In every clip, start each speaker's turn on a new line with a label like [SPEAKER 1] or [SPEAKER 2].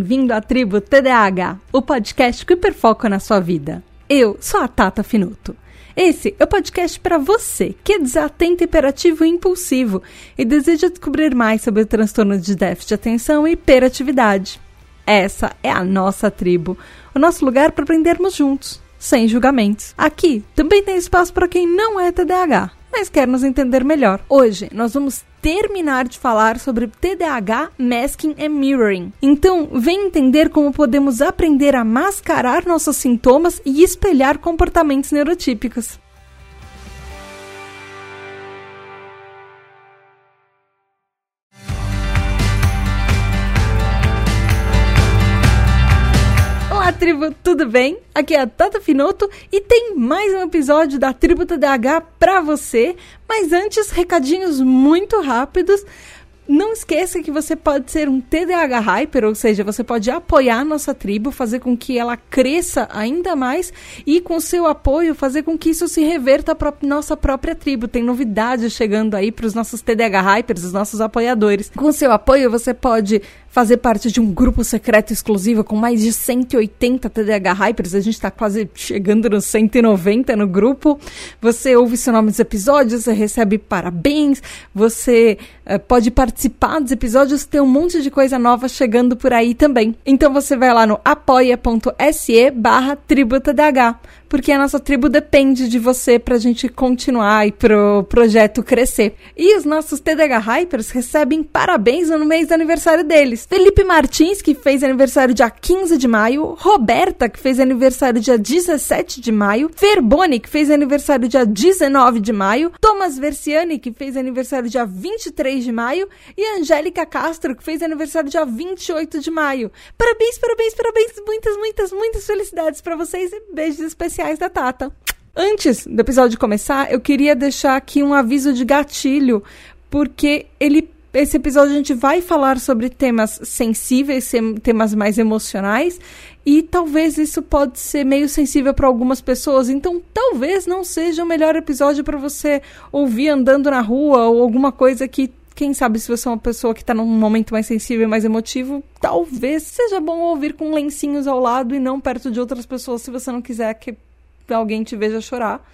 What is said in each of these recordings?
[SPEAKER 1] Bem-vindo à tribo TDAH, o podcast que hiperfoca na sua vida. Eu sou a Tata Finuto. Esse é o podcast para você que é desatento, hiperativo e impulsivo e deseja descobrir mais sobre o transtorno de déficit de atenção e hiperatividade. Essa é a nossa tribo, o nosso lugar para aprendermos juntos, sem julgamentos. Aqui também tem espaço para quem não é TDAH, mas quer nos entender melhor. Hoje nós vamos terminar de falar sobre TDAH, masking e mirroring. Então, vem entender como podemos aprender a mascarar nossos sintomas e espelhar comportamentos neurotípicos. Tribo, tudo bem? Aqui é a Tata Finoto e tem mais um episódio da Tribo TDAH para você. Mas antes, recadinhos muito rápidos. Não esqueça que você pode ser um TDAH Hyper, ou seja, você pode apoiar a nossa tribo, fazer com que ela cresça ainda mais e, com seu apoio, fazer com que isso se reverta para nossa própria tribo. Tem novidades chegando aí para os nossos TDAH Hypers, os nossos apoiadores. Com seu apoio, você pode fazer parte de um grupo secreto exclusivo com mais de 180 TDAH Hypers. A gente está quase chegando nos 190 no grupo. Você ouve seu nome dos episódios, você recebe parabéns, você uh, pode participar dos episódios, tem um monte de coisa nova chegando por aí também. Então você vai lá no apoia.se barra tributadh porque a nossa tribo depende de você para a gente continuar e pro projeto crescer. E os nossos TDH Hypers recebem parabéns no mês do aniversário deles. Felipe Martins, que fez aniversário dia 15 de maio, Roberta, que fez aniversário dia 17 de maio, Ferboni, que fez aniversário dia 19 de maio, Thomas Versiani, que fez aniversário dia 23 de maio, e Angélica Castro, que fez aniversário dia 28 de maio. Parabéns, parabéns, parabéns, muitas, muitas, muitas felicidades para vocês e beijos especiais especiais da Tata. Antes do episódio começar, eu queria deixar aqui um aviso de gatilho, porque ele esse episódio a gente vai falar sobre temas sensíveis, temas mais emocionais, e talvez isso pode ser meio sensível para algumas pessoas, então talvez não seja o melhor episódio para você ouvir andando na rua ou alguma coisa que quem sabe se você é uma pessoa que está num momento mais sensível e mais emotivo, talvez seja bom ouvir com lencinhos ao lado e não perto de outras pessoas se você não quiser que alguém te veja chorar.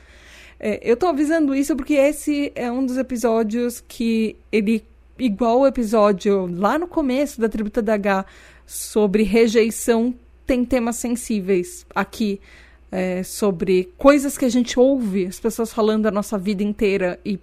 [SPEAKER 1] É, eu tô avisando isso porque esse é um dos episódios que ele, igual o episódio lá no começo da Tributa da H sobre rejeição, tem temas sensíveis aqui. É, sobre coisas que a gente ouve as pessoas falando a nossa vida inteira e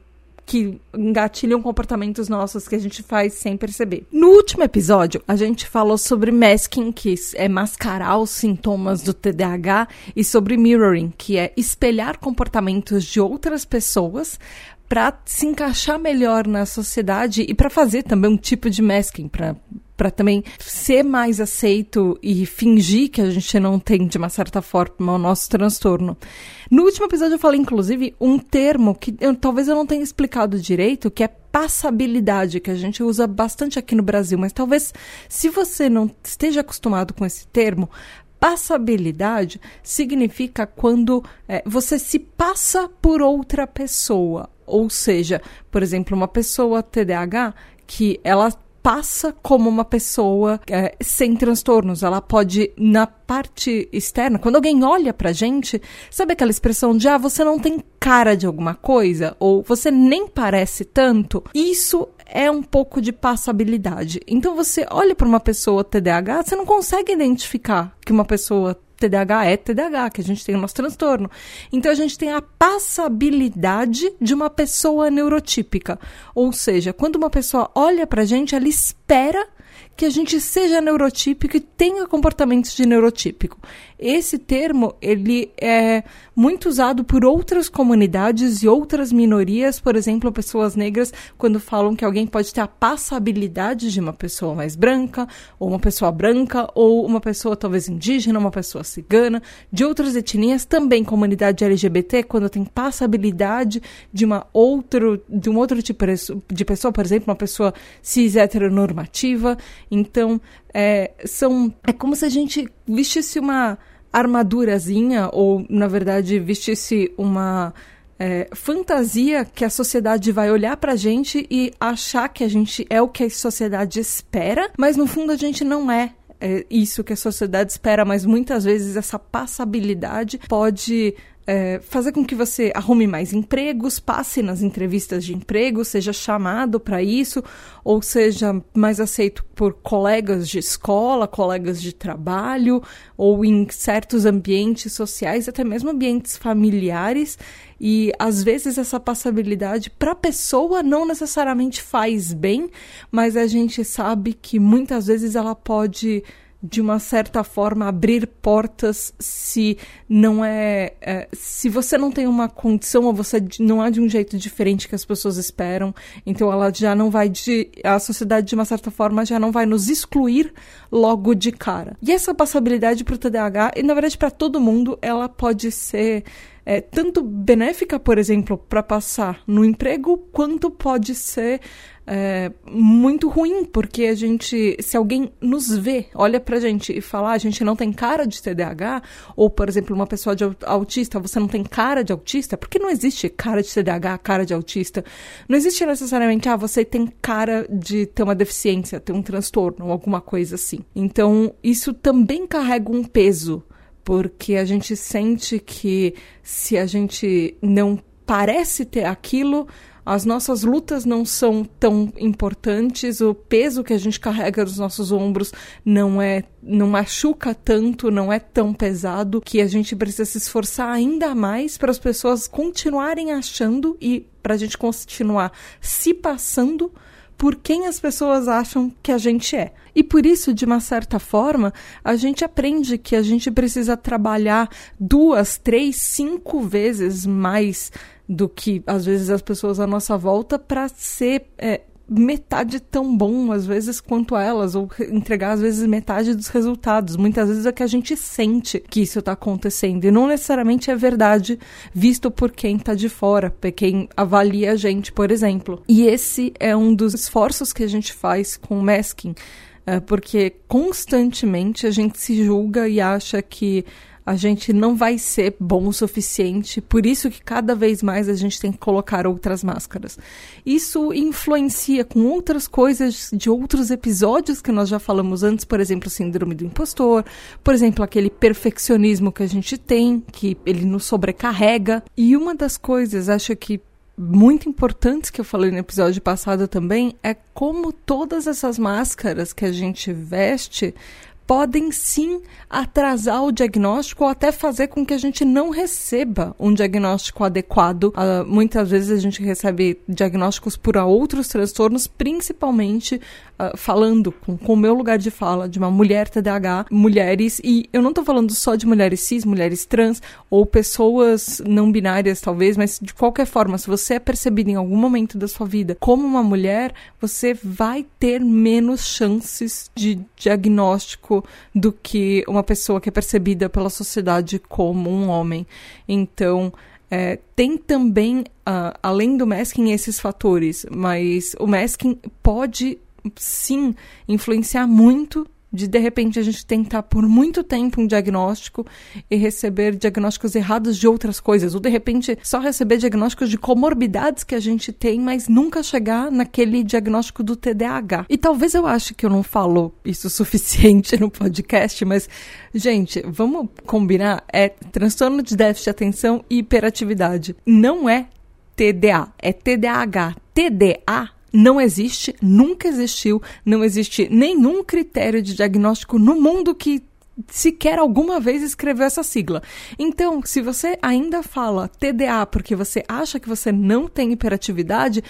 [SPEAKER 1] que engatilham comportamentos nossos que a gente faz sem perceber. No último episódio, a gente falou sobre masking, que é mascarar os sintomas do TDAH, e sobre mirroring, que é espelhar comportamentos de outras pessoas para se encaixar melhor na sociedade e para fazer também um tipo de masking, para para também ser mais aceito e fingir que a gente não tem, de uma certa forma, o nosso transtorno. No último episódio eu falei, inclusive, um termo que eu, talvez eu não tenha explicado direito, que é passabilidade, que a gente usa bastante aqui no Brasil, mas talvez se você não esteja acostumado com esse termo, passabilidade significa quando é, você se passa por outra pessoa. Ou seja, por exemplo, uma pessoa TDAH que ela passa como uma pessoa é, sem transtornos. Ela pode, na parte externa, quando alguém olha pra gente, sabe aquela expressão de ah, você não tem cara de alguma coisa? Ou você nem parece tanto? Isso é um pouco de passabilidade. Então você olha para uma pessoa TDAH, você não consegue identificar que uma pessoa TDAH é TDAH, que a gente tem o nosso transtorno. Então a gente tem a passabilidade de uma pessoa neurotípica. Ou seja, quando uma pessoa olha pra gente, ela espera que a gente seja neurotípico e tenha comportamentos de neurotípico. Esse termo, ele é muito usado por outras comunidades e outras minorias, por exemplo, pessoas negras, quando falam que alguém pode ter a passabilidade de uma pessoa mais branca, ou uma pessoa branca, ou uma pessoa talvez indígena, uma pessoa cigana, de outras etnias, também comunidade LGBT, quando tem passabilidade de uma outro, de um outro tipo de pessoa, por exemplo, uma pessoa cis heteronormativa. Então, é, são, é como se a gente vestisse uma armadurazinha, ou na verdade vestisse uma é, fantasia que a sociedade vai olhar pra gente e achar que a gente é o que a sociedade espera, mas no fundo a gente não é é isso que a sociedade espera, mas muitas vezes essa passabilidade pode é, fazer com que você arrume mais empregos, passe nas entrevistas de emprego, seja chamado para isso, ou seja mais aceito por colegas de escola, colegas de trabalho, ou em certos ambientes sociais, até mesmo ambientes familiares. E às vezes essa passabilidade para a pessoa não necessariamente faz bem, mas a gente sabe que muitas vezes ela pode de uma certa forma abrir portas se não é, é, se você não tem uma condição ou você não é de um jeito diferente que as pessoas esperam então ela já não vai de a sociedade de uma certa forma já não vai nos excluir logo de cara. E essa passabilidade para o TDAH e na verdade para todo mundo ela pode ser é, tanto benéfica, por exemplo, para passar no emprego, quanto pode ser é, muito ruim, porque a gente, se alguém nos vê, olha pra gente e fala, ah, a gente não tem cara de TDAH, ou, por exemplo, uma pessoa de autista, você não tem cara de autista, porque não existe cara de TDAH, cara de autista. Não existe necessariamente, ah, você tem cara de ter uma deficiência, ter um transtorno, alguma coisa assim. Então, isso também carrega um peso porque a gente sente que se a gente não parece ter aquilo, as nossas lutas não são tão importantes, o peso que a gente carrega nos nossos ombros não é não machuca tanto, não é tão pesado que a gente precisa se esforçar ainda mais para as pessoas continuarem achando e para a gente continuar se passando por quem as pessoas acham que a gente é. E por isso, de uma certa forma, a gente aprende que a gente precisa trabalhar duas, três, cinco vezes mais do que às vezes as pessoas à nossa volta para ser é, metade tão bom, às vezes, quanto elas, ou entregar, às vezes, metade dos resultados. Muitas vezes é que a gente sente que isso está acontecendo, e não necessariamente é verdade, visto por quem está de fora, por quem avalia a gente, por exemplo. E esse é um dos esforços que a gente faz com o masking, é, porque constantemente a gente se julga e acha que a gente não vai ser bom o suficiente, por isso que cada vez mais a gente tem que colocar outras máscaras. Isso influencia com outras coisas de outros episódios que nós já falamos antes, por exemplo, síndrome do impostor, por exemplo, aquele perfeccionismo que a gente tem, que ele nos sobrecarrega. E uma das coisas, acho que muito importantes que eu falei no episódio passado também é como todas essas máscaras que a gente veste podem sim atrasar o diagnóstico ou até fazer com que a gente não receba um diagnóstico adequado. Uh, muitas vezes a gente recebe diagnósticos por outros transtornos, principalmente uh, falando com, com o meu lugar de fala de uma mulher TDAH, mulheres, e eu não estou falando só de mulheres cis, mulheres trans ou pessoas não binárias talvez, mas de qualquer forma, se você é percebido em algum momento da sua vida como uma mulher, você vai ter menos chances de diagnóstico do que uma pessoa que é percebida pela sociedade como um homem. Então, é, tem também, uh, além do masking, esses fatores, mas o masking pode sim influenciar muito de de repente a gente tentar por muito tempo um diagnóstico e receber diagnósticos errados de outras coisas, ou de repente só receber diagnósticos de comorbidades que a gente tem, mas nunca chegar naquele diagnóstico do TDAH. E talvez eu ache que eu não falo isso suficiente no podcast, mas gente, vamos combinar, é transtorno de déficit de atenção e hiperatividade. Não é TDA, é TDAH. TDA não existe, nunca existiu, não existe nenhum critério de diagnóstico no mundo que sequer alguma vez escreveu essa sigla. Então, se você ainda fala TDA porque você acha que você não tem hiperatividade,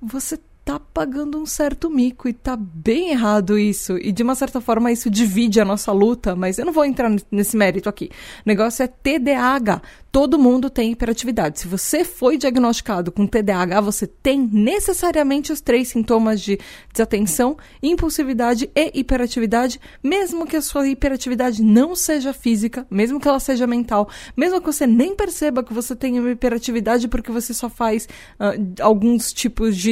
[SPEAKER 1] você tá pagando um certo mico e tá bem errado isso. E de uma certa forma isso divide a nossa luta, mas eu não vou entrar nesse mérito aqui. O negócio é TDAH todo mundo tem hiperatividade. Se você foi diagnosticado com TDAH, você tem necessariamente os três sintomas de desatenção, impulsividade e hiperatividade, mesmo que a sua hiperatividade não seja física, mesmo que ela seja mental, mesmo que você nem perceba que você tem uma hiperatividade porque você só faz uh, alguns tipos de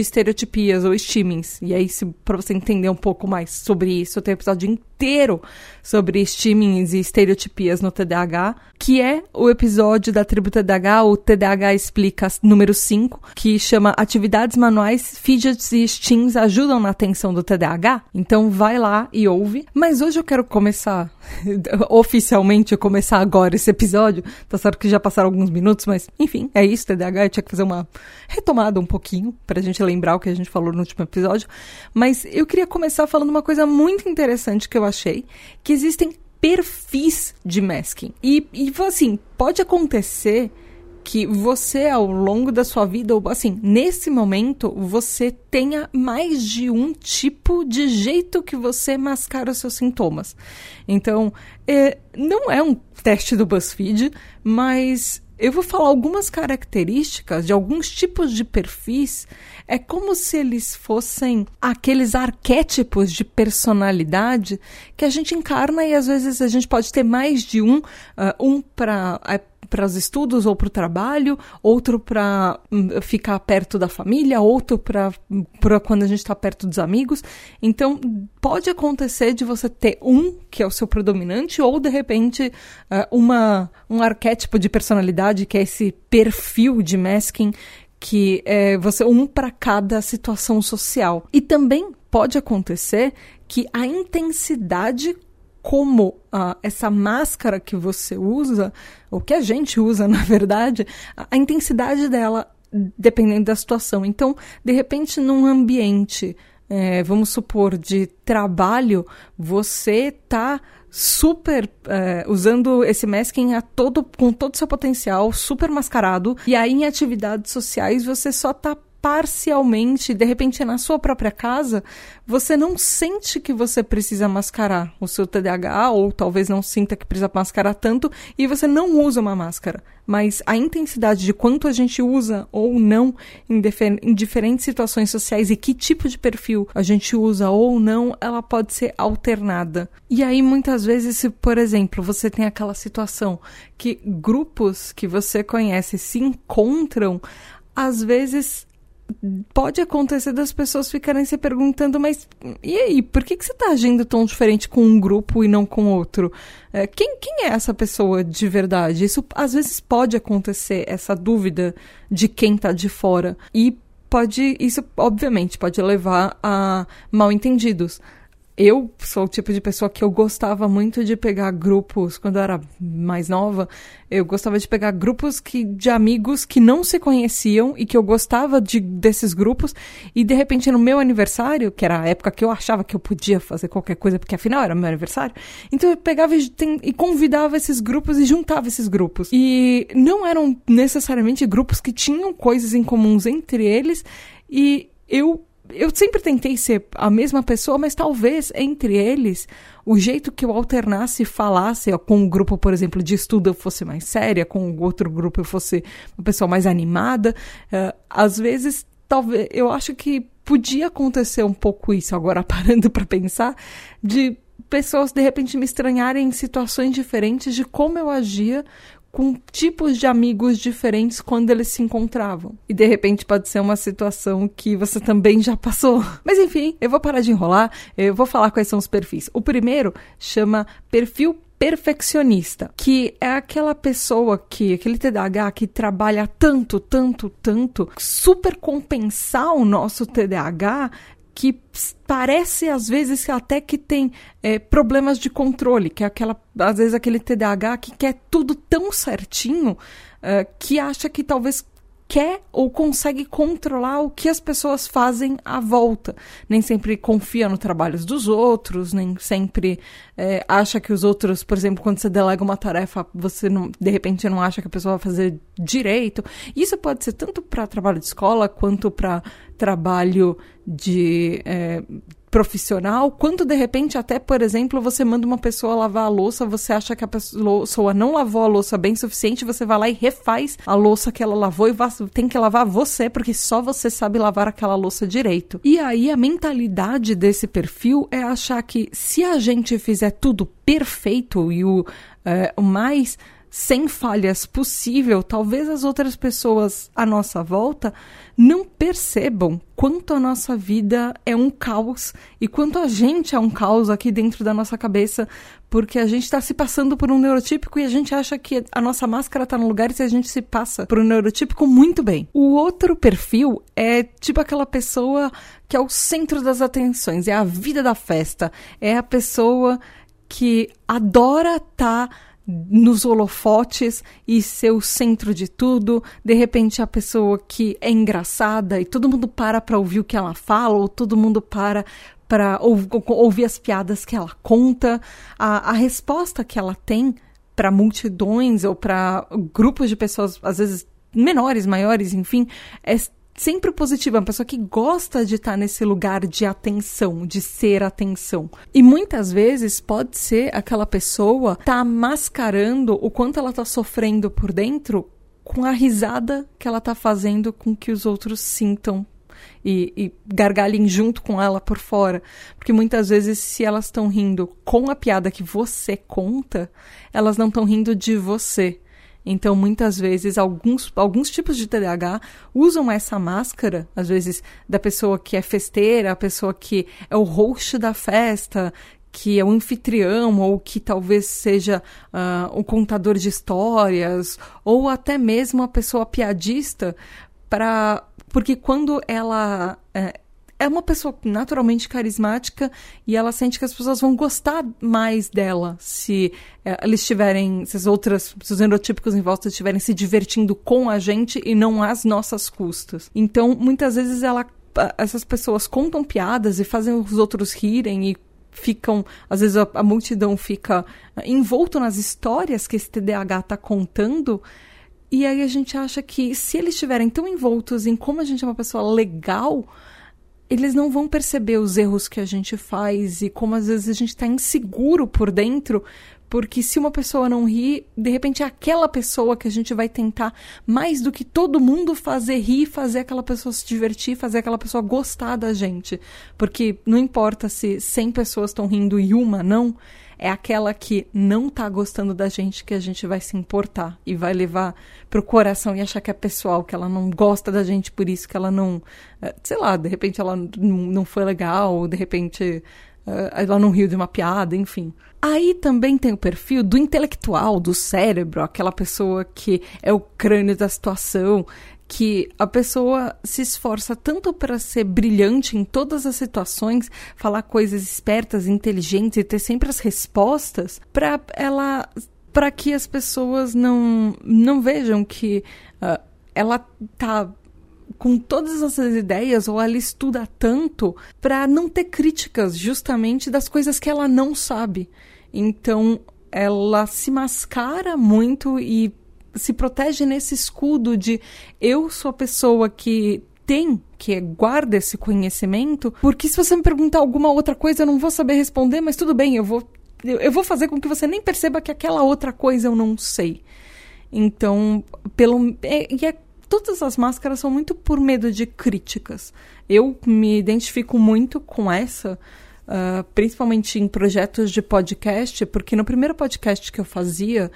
[SPEAKER 1] estereotipias ou estímings. E aí, para você entender um pouco mais sobre isso, eu tenho um episódio inteiro sobre estímulos e estereotipias no TDAH, que é o episódio da tribo TDAH, o TDAH Explica número 5, que chama Atividades Manuais, Fidgets e Steams ajudam na atenção do TDAH. Então vai lá e ouve. Mas hoje eu quero começar, oficialmente, começar agora esse episódio. Tá certo que já passaram alguns minutos, mas enfim, é isso, TDAH. Eu tinha que fazer uma retomada um pouquinho pra gente lembrar o que a gente falou no último episódio. Mas eu queria começar falando uma coisa muito interessante que eu achei, que existem perfis de masking. E, e assim, pode acontecer que você, ao longo da sua vida, ou assim, nesse momento, você tenha mais de um tipo de jeito que você mascara os seus sintomas. Então, é, não é um teste do BuzzFeed, mas eu vou falar algumas características de alguns tipos de perfis. É como se eles fossem aqueles arquétipos de personalidade que a gente encarna e às vezes a gente pode ter mais de um, uh, um para para os estudos ou para o trabalho, outro para hum, ficar perto da família, outro para quando a gente está perto dos amigos. Então, pode acontecer de você ter um que é o seu predominante, ou de repente uh, uma, um arquétipo de personalidade, que é esse perfil de masking, que é você um para cada situação social. E também pode acontecer que a intensidade como essa máscara que você usa, ou que a gente usa, na verdade, a, intensidade dela dependendo da situação. Então, de repente, num ambiente, é, vamos supor, de trabalho, você tá super é, usando esse masking a todo, com todo o seu potencial, super mascarado, e aí em atividades sociais você só tá parcialmente, de repente na sua própria casa, você não sente que você precisa mascarar o seu TDAH, ou talvez não sinta que precisa mascarar tanto, e você não usa uma máscara. Mas a intensidade de quanto a gente usa ou não em, em diferentes situações sociais e que tipo de perfil a gente usa ou não, ela pode ser alternada. E aí, muitas vezes, se, por exemplo, você tem aquela situação que grupos que você conhece se encontram, às vezes pode acontecer das pessoas ficarem se perguntando, mas e aí, por que, que você está agindo tão diferente com um grupo e não com outro? É, quem, quem é essa pessoa de verdade? Isso às vezes pode acontecer, essa dúvida de quem está de fora. E pode, isso obviamente pode levar a mal entendidos eu sou o tipo de pessoa que eu gostava muito de pegar grupos, quando eu era mais nova, eu gostava de pegar grupos que, de amigos que não se conheciam e que eu gostava de, desses grupos, e de repente no meu aniversário, que era a época que eu achava que eu podia fazer qualquer coisa, porque afinal era meu aniversário, então eu pegava e, e convidava esses grupos e juntava esses grupos. E não eram necessariamente grupos que tinham coisas em comuns entre eles, e eu eu sempre tentei ser a mesma pessoa, mas talvez entre eles o jeito que eu alternasse e falasse com um grupo, por exemplo, de estudo eu fosse mais séria, com o outro grupo eu fosse uma pessoa mais animada. Uh, às vezes, talvez eu acho que podia acontecer um pouco isso agora parando para pensar de pessoas de repente me estranharem em situações diferentes de como eu agia com tipos de amigos diferentes quando eles se encontravam. E de repente pode ser uma situação que você também já passou. Mas enfim, eu vou parar de enrolar, eu vou falar quais são os perfis. O primeiro chama perfil perfeccionista, que é aquela pessoa que, aquele TDAH que trabalha tanto, tanto, tanto, super compensar o nosso TDAH que parece às vezes até que tem é, problemas de controle, que é aquela, às vezes aquele TDAH que quer tudo tão certinho uh, que acha que talvez quer ou consegue controlar o que as pessoas fazem à volta. Nem sempre confia no trabalho dos outros, nem sempre é, acha que os outros, por exemplo, quando você delega uma tarefa, você não, de repente não acha que a pessoa vai fazer direito. Isso pode ser tanto para trabalho de escola quanto para trabalho de é, profissional, quanto de repente até, por exemplo, você manda uma pessoa lavar a louça, você acha que a pessoa não lavou a louça bem suficiente, você vai lá e refaz a louça que ela lavou e tem que lavar você, porque só você sabe lavar aquela louça direito. E aí a mentalidade desse perfil é achar que se a gente fizer tudo perfeito e o, é, o mais sem falhas possível, talvez as outras pessoas à nossa volta não percebam quanto a nossa vida é um caos e quanto a gente é um caos aqui dentro da nossa cabeça, porque a gente está se passando por um neurotípico e a gente acha que a nossa máscara está no lugar e a gente se passa por um neurotípico muito bem. O outro perfil é tipo aquela pessoa que é o centro das atenções, é a vida da festa, é a pessoa que adora estar. Tá nos holofotes e ser o centro de tudo. De repente, a pessoa que é engraçada e todo mundo para para ouvir o que ela fala, ou todo mundo para para ouvir as piadas que ela conta. A, a resposta que ela tem para multidões ou para grupos de pessoas, às vezes menores, maiores, enfim, é sempre positiva, uma pessoa que gosta de estar nesse lugar de atenção, de ser atenção. E muitas vezes pode ser aquela pessoa tá mascarando o quanto ela tá sofrendo por dentro com a risada que ela tá fazendo com que os outros sintam e, e, gargalhem junto com ela por fora. Porque muitas vezes, se elas estão rindo com a piada que você conta, elas não estão rindo de você. Então, muitas vezes, alguns, alguns tipos de TDAH usam essa máscara, às vezes, da pessoa que é festeira, a pessoa que é o host da festa, que é o anfitrião, ou que talvez seja uh, o contador de histórias, ou até mesmo a pessoa piadista, para porque quando ela. É, é uma pessoa naturalmente carismática e ela sente que as pessoas vão gostar mais dela se é, eles estiverem, se as outras, se os neurotípicos em volta estiverem se divertindo com a gente e não às nossas custas. Então, muitas vezes ela, essas pessoas contam piadas e fazem os outros rirem e ficam, às vezes a, a multidão fica envolto nas histórias que esse TDAH está contando. E aí a gente acha que se eles estiverem tão envoltos em como a gente é uma pessoa legal, eles não vão perceber os erros que a gente faz e como às vezes a gente está inseguro por dentro, porque se uma pessoa não ri, de repente é aquela pessoa que a gente vai tentar mais do que todo mundo fazer rir, fazer aquela pessoa se divertir, fazer aquela pessoa gostar da gente. Porque não importa se 100 pessoas estão rindo e uma não, é aquela que não tá gostando da gente que a gente vai se importar e vai levar pro coração e achar que é pessoal, que ela não gosta da gente por isso, que ela não. Eh, sei lá, de repente ela não foi legal, ou de repente eh, ela não riu de uma piada, enfim. Aí também tem o perfil do intelectual, do cérebro, aquela pessoa que é o crânio da situação, que a pessoa se esforça tanto para ser brilhante em todas as situações, falar coisas espertas, inteligentes e ter sempre as respostas, para ela para que as pessoas não não vejam que uh, ela tá com todas essas ideias ou ela estuda tanto para não ter críticas justamente das coisas que ela não sabe. Então, ela se mascara muito e se protege nesse escudo de eu sou a pessoa que tem, que guarda esse conhecimento, porque se você me perguntar alguma outra coisa, eu não vou saber responder, mas tudo bem, eu vou, eu vou fazer com que você nem perceba que aquela outra coisa eu não sei. Então, pelo. É, e é, todas as máscaras são muito por medo de críticas. Eu me identifico muito com essa. Uh, principalmente em projetos de podcast, porque no primeiro podcast que eu fazia,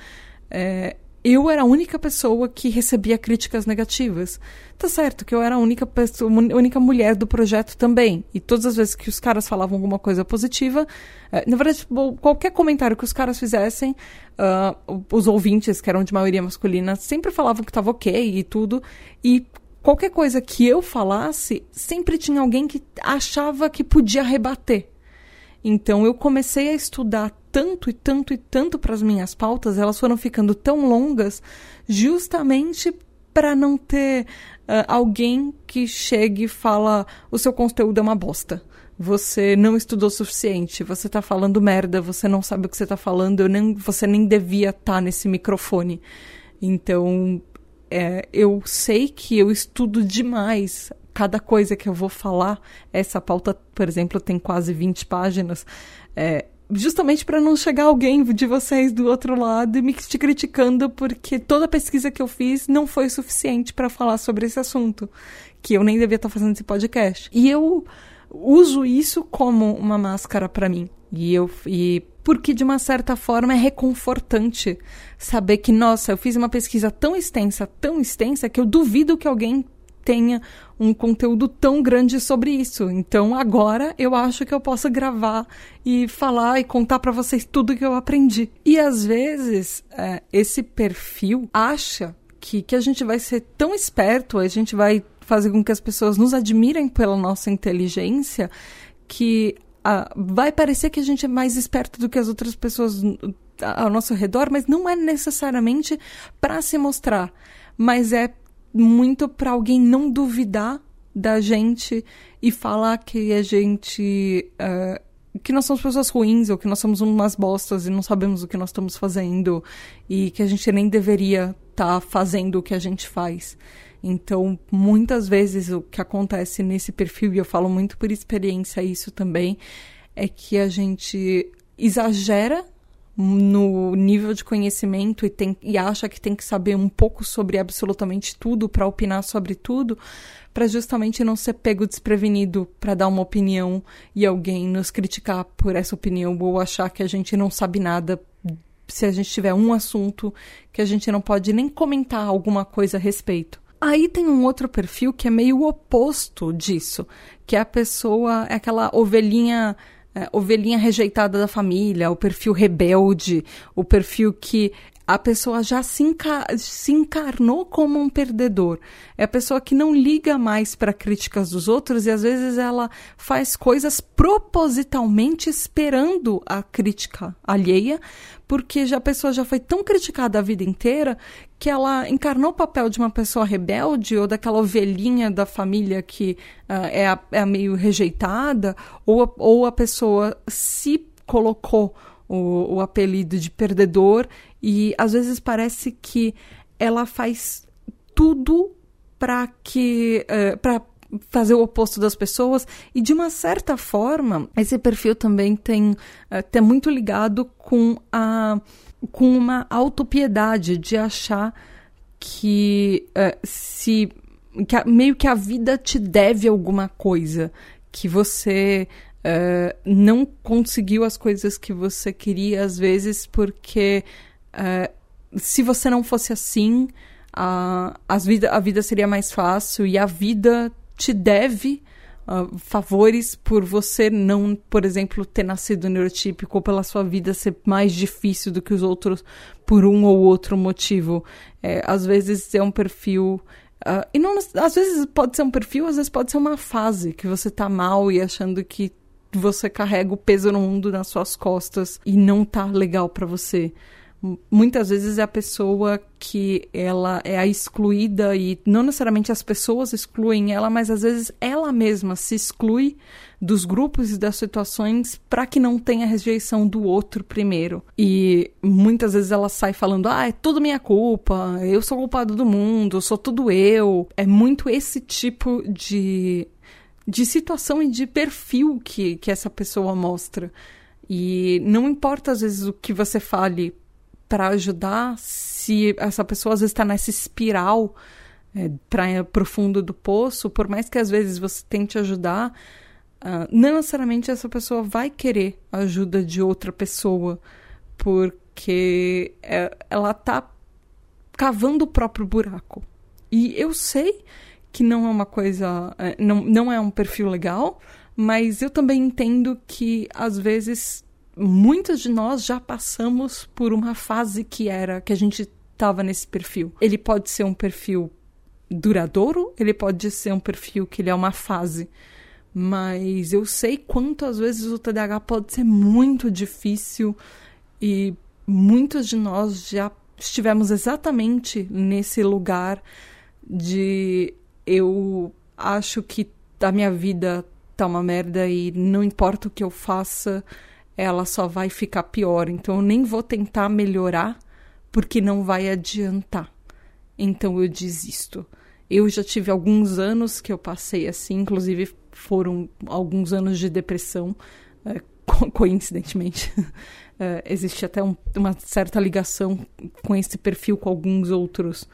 [SPEAKER 1] é, eu era a única pessoa que recebia críticas negativas. Tá certo que eu era a única pessoa, única mulher do projeto também. E todas as vezes que os caras falavam alguma coisa positiva, eh, na verdade, qualquer comentário que os caras fizessem, uh, os ouvintes, que eram de maioria masculina, sempre falavam que estava ok e tudo. E qualquer coisa que eu falasse, sempre tinha alguém que achava que podia rebater. Então eu comecei a estudar tanto e tanto e tanto para as minhas pautas, elas foram ficando tão longas justamente para não ter uh, alguém que chegue e fala o seu conteúdo é uma bosta. Você não estudou o suficiente, você está falando merda, você não sabe o que você está falando, nem, você nem devia estar tá nesse microfone. Então, é, eu sei que eu estudo demais cada coisa que eu vou falar. Essa pauta, por exemplo, tem quase 20 páginas. É, justamente para não chegar alguém de vocês do outro lado e me te criticando porque toda a pesquisa que eu fiz não foi suficiente para falar sobre esse assunto, que eu nem devia estar tá fazendo esse podcast. E eu uso isso como uma máscara para mim. E eu e porque de uma certa forma é reconfortante saber que, nossa, eu fiz uma pesquisa tão extensa, tão extensa, que eu duvido que alguém tenha um conteúdo tão grande sobre isso. Então agora eu acho que eu posso gravar e falar e contar para vocês tudo que eu aprendi. E às vezes é, esse perfil acha que, que a gente vai ser tão esperto, a gente vai fazer com que as pessoas nos admirem pela nossa inteligência, que vai parecer que a gente é mais esperto do que as outras pessoas ao nosso redor, mas não é necessariamente para se mostrar, mas é muito para alguém não duvidar da gente e falar que a gente uh, que nós somos pessoas ruins ou que nós somos umas bostas e não sabemos o que nós estamos fazendo e que a gente nem deveria estar tá fazendo o que a gente faz. Então, muitas vezes o que acontece nesse perfil, e eu falo muito por experiência isso também, é que a gente exagera no nível de conhecimento e, tem, e acha que tem que saber um pouco sobre absolutamente tudo para opinar sobre tudo, para justamente não ser pego desprevenido para dar uma opinião e alguém nos criticar por essa opinião ou achar que a gente não sabe nada se a gente tiver um assunto que a gente não pode nem comentar alguma coisa a respeito. Aí tem um outro perfil que é meio oposto disso, que é a pessoa, é aquela ovelhinha, é, ovelhinha rejeitada da família, o perfil rebelde, o perfil que a pessoa já se, enca se, encarnou como um perdedor. É a pessoa que não liga mais para críticas dos outros e às vezes ela faz coisas propositalmente esperando a crítica alheia, porque já a pessoa já foi tão criticada a vida inteira que ela encarnou o papel de uma pessoa rebelde ou daquela ovelhinha da família que uh, é, a, é a meio rejeitada, ou, ou a pessoa se colocou o, o apelido de perdedor e às vezes parece que ela faz tudo para que uh, para fazer o oposto das pessoas e de uma certa forma esse perfil também tem uh, muito ligado com a com uma autopiedade de achar que uh, se que a, meio que a vida te deve alguma coisa que você uh, não conseguiu as coisas que você queria, às vezes, porque uh, se você não fosse assim, a, as vida, a vida seria mais fácil e a vida te deve uh, favores por você não, por exemplo, ter nascido neurotípico ou pela sua vida ser mais difícil do que os outros por um ou outro motivo. É, às vezes é um perfil. Uh, e não, às vezes pode ser um perfil, às vezes pode ser uma fase que você tá mal e achando que você carrega o peso no mundo nas suas costas e não tá legal para você. Muitas vezes é a pessoa que ela é a excluída e não necessariamente as pessoas excluem ela, mas às vezes ela mesma se exclui dos grupos e das situações para que não tenha rejeição do outro primeiro. E muitas vezes ela sai falando: "Ah, é tudo minha culpa, eu sou culpado do mundo, sou tudo eu". É muito esse tipo de de situação e de perfil que, que essa pessoa mostra. E não importa, às vezes, o que você fale para ajudar, se essa pessoa às vezes está nessa espiral é, para o fundo do poço, por mais que às vezes você tente ajudar, uh, não necessariamente essa pessoa vai querer a ajuda de outra pessoa, porque é, ela está cavando o próprio buraco. E eu sei que não é uma coisa. É, não, não é um perfil legal, mas eu também entendo que às vezes muitos de nós já passamos por uma fase que era que a gente estava nesse perfil. Ele pode ser um perfil duradouro, ele pode ser um perfil que ele é uma fase. Mas eu sei quanto às vezes o TDAH pode ser muito difícil e muitos de nós já estivemos exatamente nesse lugar de eu acho que a minha vida tá uma merda e não importa o que eu faça, ela só vai ficar pior. Então eu nem vou tentar melhorar porque não vai adiantar. Então eu desisto. Eu já tive alguns anos que eu passei assim, inclusive foram alguns anos de depressão, é, coincidentemente. É, existe até um, uma certa ligação com esse perfil com alguns outros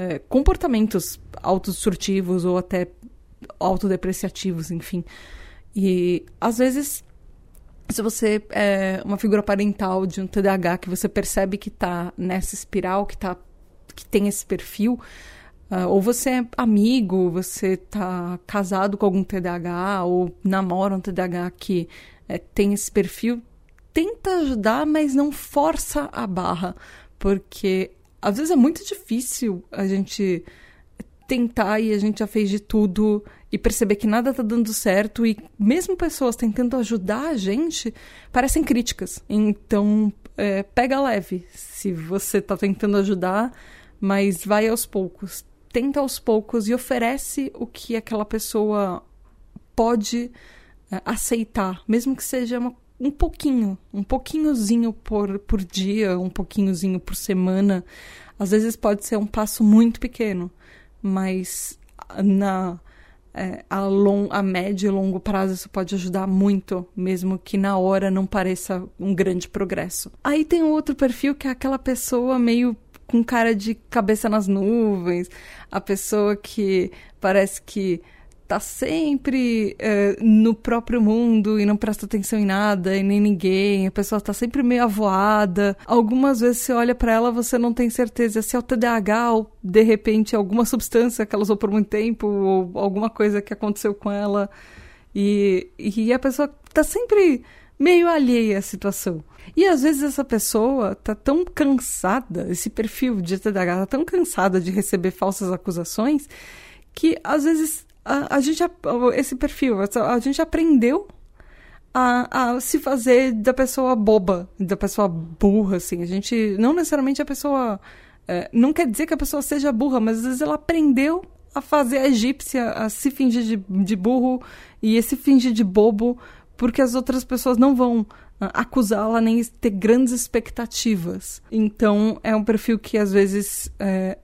[SPEAKER 1] é, comportamentos autodestrutivos ou até autodepreciativos, enfim. E às vezes se você é uma figura parental de um TDAH que você percebe que está nessa espiral, que, tá, que tem esse perfil, uh, ou você é amigo, você está casado com algum TDAH, ou namora um TDAH que é, tem esse perfil, tenta ajudar, mas não força a barra, porque às vezes é muito difícil a gente tentar e a gente já fez de tudo e perceber que nada tá dando certo e mesmo pessoas tentando ajudar a gente parecem críticas. Então, é, pega leve se você tá tentando ajudar, mas vai aos poucos. Tenta aos poucos e oferece o que aquela pessoa pode é, aceitar, mesmo que seja uma, um pouquinho, um pouquinhozinho por, por dia, um pouquinhozinho por semana. Às vezes pode ser um passo muito pequeno, mas na é, a, long, a médio e longo prazo isso pode ajudar muito, mesmo que na hora não pareça um grande progresso. Aí tem outro perfil que é aquela pessoa meio com cara de cabeça nas nuvens, a pessoa que parece que tá sempre é, no próprio mundo e não presta atenção em nada e nem ninguém. A pessoa tá sempre meio avoada. Algumas vezes você olha para ela, você não tem certeza se é o TDAH ou de repente alguma substância que ela usou por muito tempo ou alguma coisa que aconteceu com ela. E, e a pessoa tá sempre meio alheia à situação. E às vezes essa pessoa tá tão cansada, esse perfil de TDAH tá tão cansada de receber falsas acusações que às vezes a, a gente, esse perfil, a, gente aprendeu a, a, se fazer da pessoa boba, da pessoa burra, assim. A gente, não necessariamente a pessoa, é, não quer dizer que a pessoa seja burra, mas às vezes ela aprendeu a fazer a egípcia, a se fingir de, de burro e esse fingir de bobo, porque as outras pessoas não vão acusá-la nem ter grandes expectativas. Então, é um perfil que às vezes. É,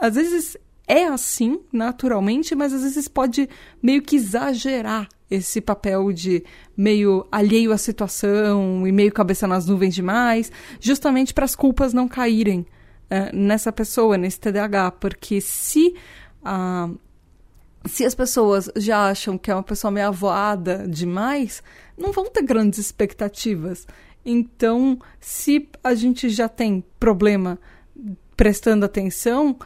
[SPEAKER 1] às vezes é assim, naturalmente, mas às vezes pode meio que exagerar esse papel de meio alheio à situação e meio cabeça nas nuvens demais, justamente para as culpas não caírem uh, nessa pessoa, nesse TDAH, porque se uh, se as pessoas já acham que é uma pessoa meio avoada demais, não vão ter grandes expectativas. Então, se a gente já tem problema prestando atenção,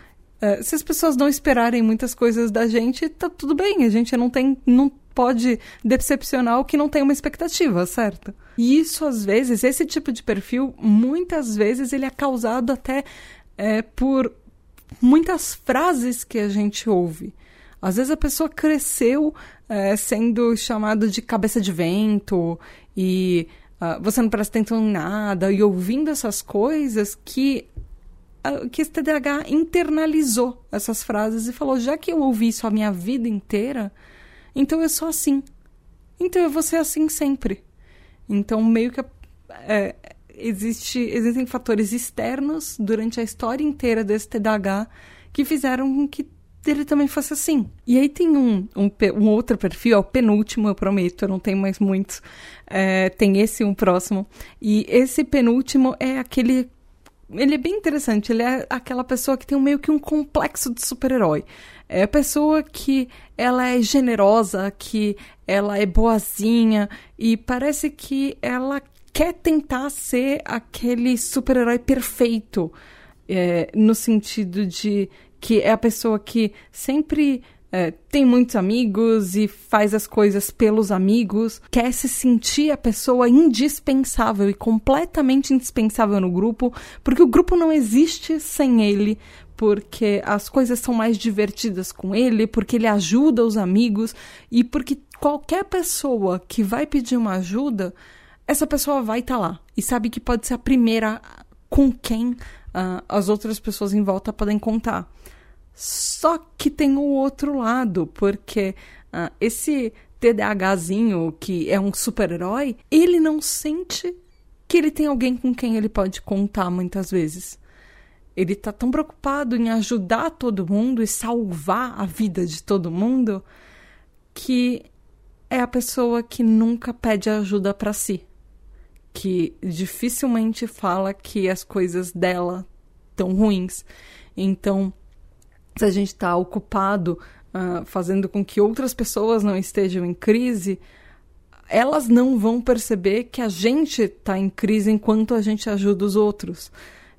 [SPEAKER 1] Uh, se as pessoas não esperarem muitas coisas da gente, tá tudo bem. A gente não tem, não pode decepcionar o que não tem uma expectativa, certo? E isso às vezes, esse tipo de perfil, muitas vezes ele é causado até é, por muitas frases que a gente ouve. Às vezes a pessoa cresceu é, sendo chamada de cabeça de vento e uh, você não presta atenção em nada e ouvindo essas coisas que que esse TDAH internalizou essas frases e falou: já que eu ouvi isso a minha vida inteira, então eu sou assim. Então eu vou ser assim sempre. Então, meio que é, existe, existem fatores externos durante a história inteira desse TDAH que fizeram com que ele também fosse assim. E aí tem um, um, um outro perfil, é o penúltimo, eu prometo, eu não tenho mais muitos. É, tem esse um próximo. E esse penúltimo é aquele ele é bem interessante. Ele é aquela pessoa que tem meio que um complexo de super-herói. É a pessoa que ela é generosa, que ela é boazinha e parece que ela quer tentar ser aquele super-herói perfeito. É, no sentido de que é a pessoa que sempre é, tem muitos amigos e faz as coisas pelos amigos, quer se sentir a pessoa indispensável e completamente indispensável no grupo, porque o grupo não existe sem ele, porque as coisas são mais divertidas com ele, porque ele ajuda os amigos e porque qualquer pessoa que vai pedir uma ajuda, essa pessoa vai estar tá lá e sabe que pode ser a primeira com quem uh, as outras pessoas em volta podem contar. Só que tem o outro lado, porque uh, esse TDAHzinho, que é um super-herói, ele não sente que ele tem alguém com quem ele pode contar muitas vezes. Ele tá tão preocupado em ajudar todo mundo e salvar a vida de todo mundo que é a pessoa que nunca pede ajuda para si, que dificilmente fala que as coisas dela estão ruins. Então, se a gente está ocupado uh, fazendo com que outras pessoas não estejam em crise, elas não vão perceber que a gente está em crise enquanto a gente ajuda os outros.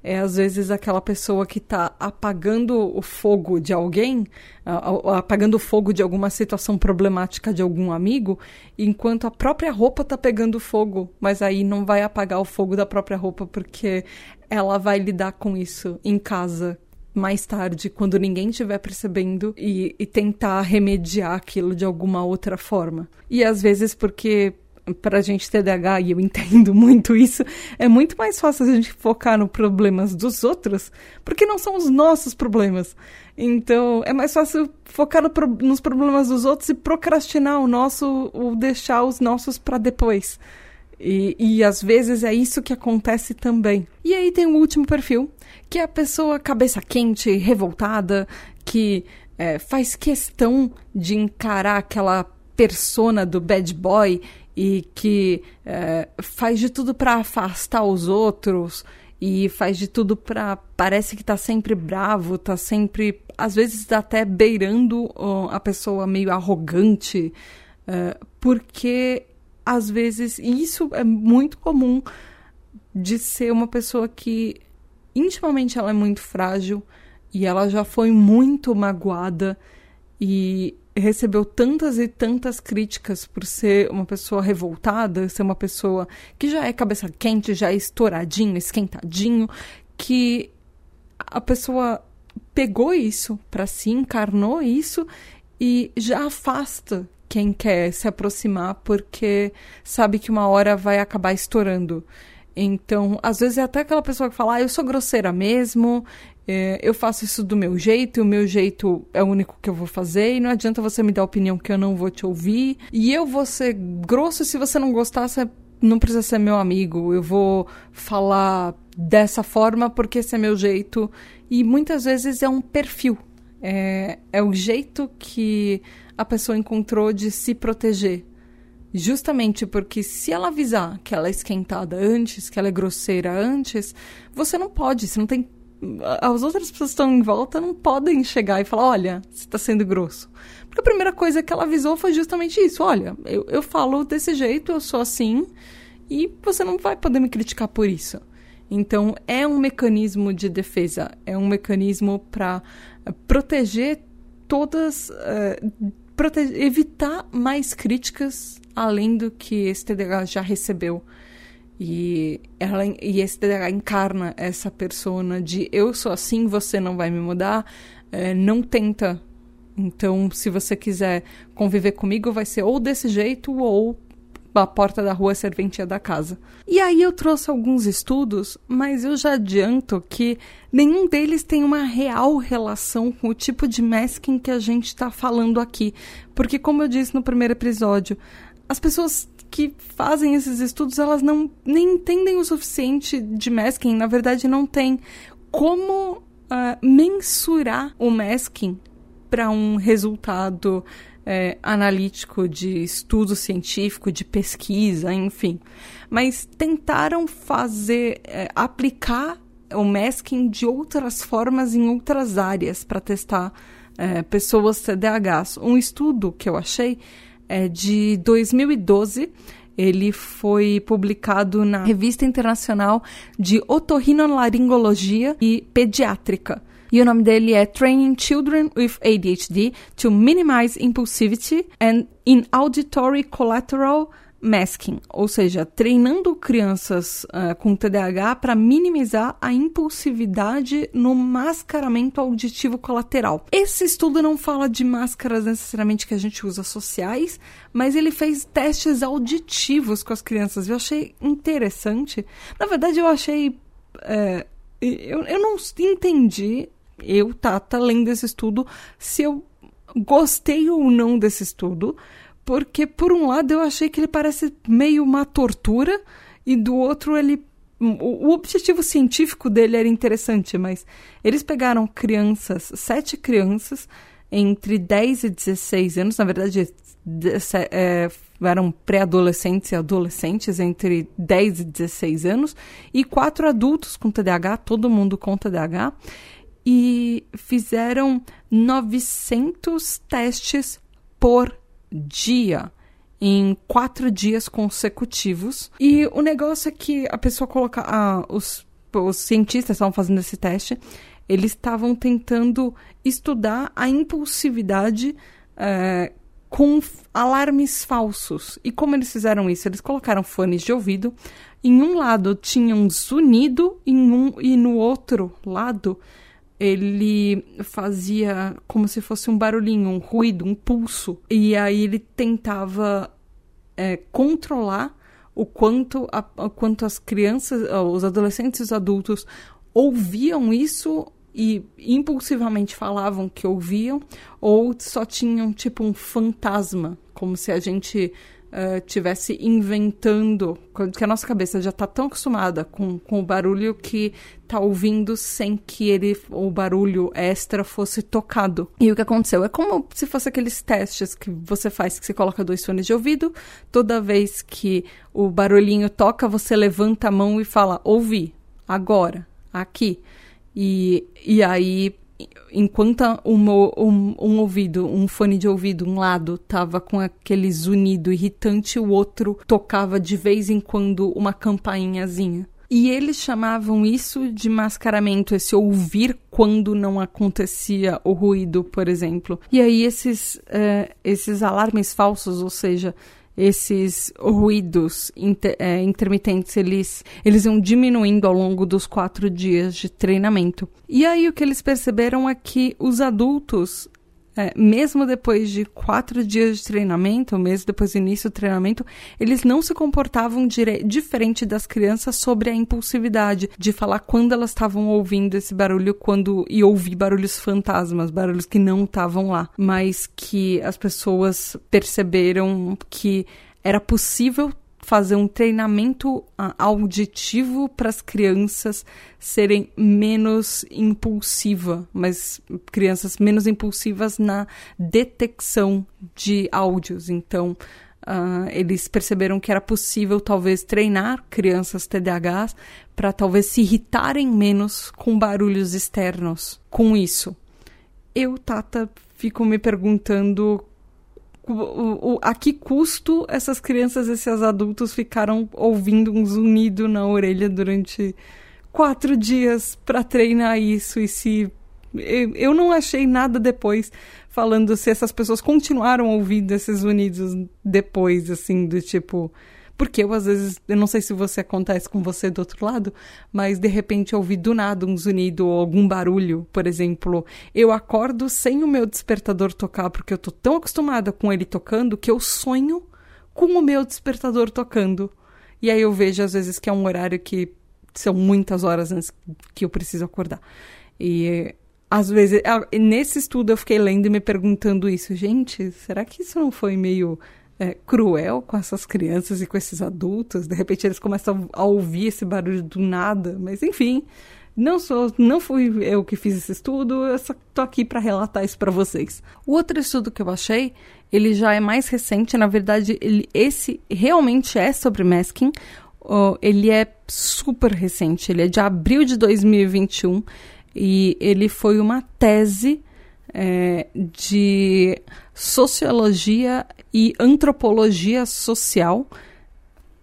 [SPEAKER 1] É às vezes aquela pessoa que está apagando o fogo de alguém, apagando o fogo de alguma situação problemática de algum amigo, enquanto a própria roupa está pegando fogo, mas aí não vai apagar o fogo da própria roupa porque ela vai lidar com isso em casa mais tarde, quando ninguém estiver percebendo, e, e, tentar remediar aquilo de alguma outra forma. E às vezes porque para a gente TDAH, e eu entendo muito isso, é muito mais fácil a gente focar nos problemas dos outros, porque não são os nossos problemas. Então, é mais fácil focar no, nos problemas dos outros e procrastinar o nosso, ou deixar os nossos para depois. E, e às vezes é isso que acontece também. E aí tem o último perfil, que é a pessoa cabeça quente, revoltada, que é, faz questão de encarar aquela persona do bad boy e que é, faz de tudo para afastar os outros e faz de tudo para parece que tá sempre bravo, tá sempre às vezes até beirando a pessoa meio arrogante, é, porque às vezes isso é muito comum de ser uma pessoa que intimamente ela é muito frágil e ela já foi muito magoada e recebeu tantas e tantas críticas por ser uma pessoa revoltada, ser uma pessoa que já é cabeça quente, já é estouradinho, esquentadinho, que a pessoa pegou isso para si, encarnou isso e já afasta quem quer se aproximar porque sabe que uma hora vai acabar estourando. Então, às vezes é até aquela pessoa que fala, ah, eu sou grosseira mesmo, é, eu faço isso do meu jeito, e o meu jeito é o único que eu vou fazer, e não adianta você me dar opinião que eu não vou te ouvir. E eu vou ser grosso, se você não gostar, você não precisa ser meu amigo. Eu vou falar dessa forma porque esse é meu jeito. E muitas vezes é um perfil. É, é o jeito que a pessoa encontrou de se proteger. Justamente porque se ela avisar que ela é esquentada antes, que ela é grosseira antes, você não pode, você não tem as outras pessoas que estão em volta não podem chegar e falar: olha, você está sendo grosso. Porque a primeira coisa que ela avisou foi justamente isso: olha, eu, eu falo desse jeito, eu sou assim, e você não vai poder me criticar por isso. Então, é um mecanismo de defesa, é um mecanismo para proteger todas. Uh, evitar mais críticas além do que esse TDAH já recebeu. E, ela, e esse TDAH encarna essa persona de eu sou assim, você não vai me mudar, é, não tenta. Então, se você quiser conviver comigo, vai ser ou desse jeito ou a porta da rua serventia da casa. E aí eu trouxe alguns estudos, mas eu já adianto que nenhum deles tem uma real relação com o tipo de masking que a gente está falando aqui. Porque, como eu disse no primeiro episódio, as pessoas que fazem esses estudos, elas não nem entendem o suficiente de masking, na verdade não tem como uh, mensurar o masking para um resultado é, analítico de estudo científico, de pesquisa, enfim. Mas tentaram fazer, é, aplicar o masking de outras formas em outras áreas para testar é, pessoas TDAHs. Um estudo que eu achei é de 2012. Ele foi publicado na Revista Internacional de Otorrinolaringologia e Pediátrica. E o nome dele é Training Children with ADHD to Minimize Impulsivity and in Auditory Collateral masking, ou seja, treinando crianças uh, com TDAH para minimizar a impulsividade no mascaramento auditivo colateral. Esse estudo não fala de máscaras necessariamente que a gente usa sociais, mas ele fez testes auditivos com as crianças. Eu achei interessante. Na verdade, eu achei. É, eu, eu não entendi, eu, Tata, lendo esse estudo, se eu gostei ou não desse estudo porque por um lado eu achei que ele parece meio uma tortura e do outro ele o, objetivo científico dele era interessante, mas eles pegaram crianças, sete crianças entre 10 e 16 anos, na verdade é, eram pré-adolescentes e adolescentes entre 10 e 16 anos, e quatro adultos com TDAH, todo mundo com TDAH, e fizeram 900 testes por dia em quatro dias consecutivos. E o negócio é que a pessoa coloca. Ah, os, os cientistas estavam fazendo esse teste, eles estavam tentando estudar a impulsividade. É, com alarmes falsos. E como eles fizeram isso? Eles colocaram fones de ouvido. Em um lado tinha um zunido em um, e no outro lado ele fazia como se fosse um barulhinho, um ruído, um pulso. E aí ele tentava é, controlar o quanto, a, a, quanto as crianças, os adolescentes e os adultos ouviam isso e impulsivamente falavam que ouviam, ou só tinham tipo um fantasma, como se a gente uh, tivesse inventando, que a nossa cabeça já está tão acostumada com, com o barulho que está ouvindo sem que ele o barulho extra fosse tocado. E o que aconteceu é como se fosse aqueles testes que você faz que você coloca dois fones de ouvido, toda vez que o barulhinho toca, você levanta a mão e fala: "Ouvi, agora, aqui". E, e aí enquanto um, um, ouvido, um fone de ouvido, um lado tava com aquele zunido irritante, o outro tocava de vez em quando uma campainhazinha. E eles chamavam isso de mascaramento, esse ouvir quando não acontecia o ruído, por exemplo. E aí esses, uh, esses alarmes falsos, ou seja, esses ruídos inter, é, intermitentes eles, eles iam diminuindo ao longo dos quatro dias de treinamento. E aí o que eles perceberam é que os adultos é, mesmo depois de quatro dias de treinamento, mesmo depois do início do treinamento, eles não se comportavam diferente das crianças sobre a impulsividade, de falar quando elas estavam ouvindo esse barulho quando e ouvir barulhos fantasmas, barulhos que não estavam lá, mas que as pessoas perceberam que era possível fazer um treinamento uh, auditivo para as crianças serem menos impulsivas, mas crianças menos impulsivas na detecção de áudios. Então, uh, eles perceberam que era possível talvez treinar crianças TDAHs para talvez se irritarem menos com barulhos externos. Com isso, eu, Tata, fico me perguntando o, a que custo essas crianças, esses adultos ficaram ouvindo um zunido na orelha durante quatro dias para treinar isso e se eu não achei nada depois falando se essas pessoas continuaram ouvindo esses zunidos depois, assim, do tipo, porque eu, às vezes, eu não sei se você acontece com você do outro lado, mas de repente eu ouvi do nada um zunido ou algum barulho, por exemplo. Eu acordo sem o meu despertador tocar, porque eu tô tão acostumada com ele tocando que eu sonho com o meu despertador tocando. E aí eu vejo, às vezes, que é um horário que são muitas horas antes que eu preciso acordar. E às vezes, nesse estudo eu fiquei lendo e me perguntando isso. Gente, será que isso não foi meio é, cruel com essas crianças e com esses adultos. De repente eles começam a ouvir esse barulho do nada, mas enfim, não sou, não fui eu que fiz esse estudo, eu só tô aqui para relatar isso para vocês. O outro estudo que eu achei, ele já é mais recente, na verdade, ele, esse realmente é sobre masking. Oh, ele é super recente, ele é de abril de 2021 e ele foi uma tese é, de sociologia e antropologia social.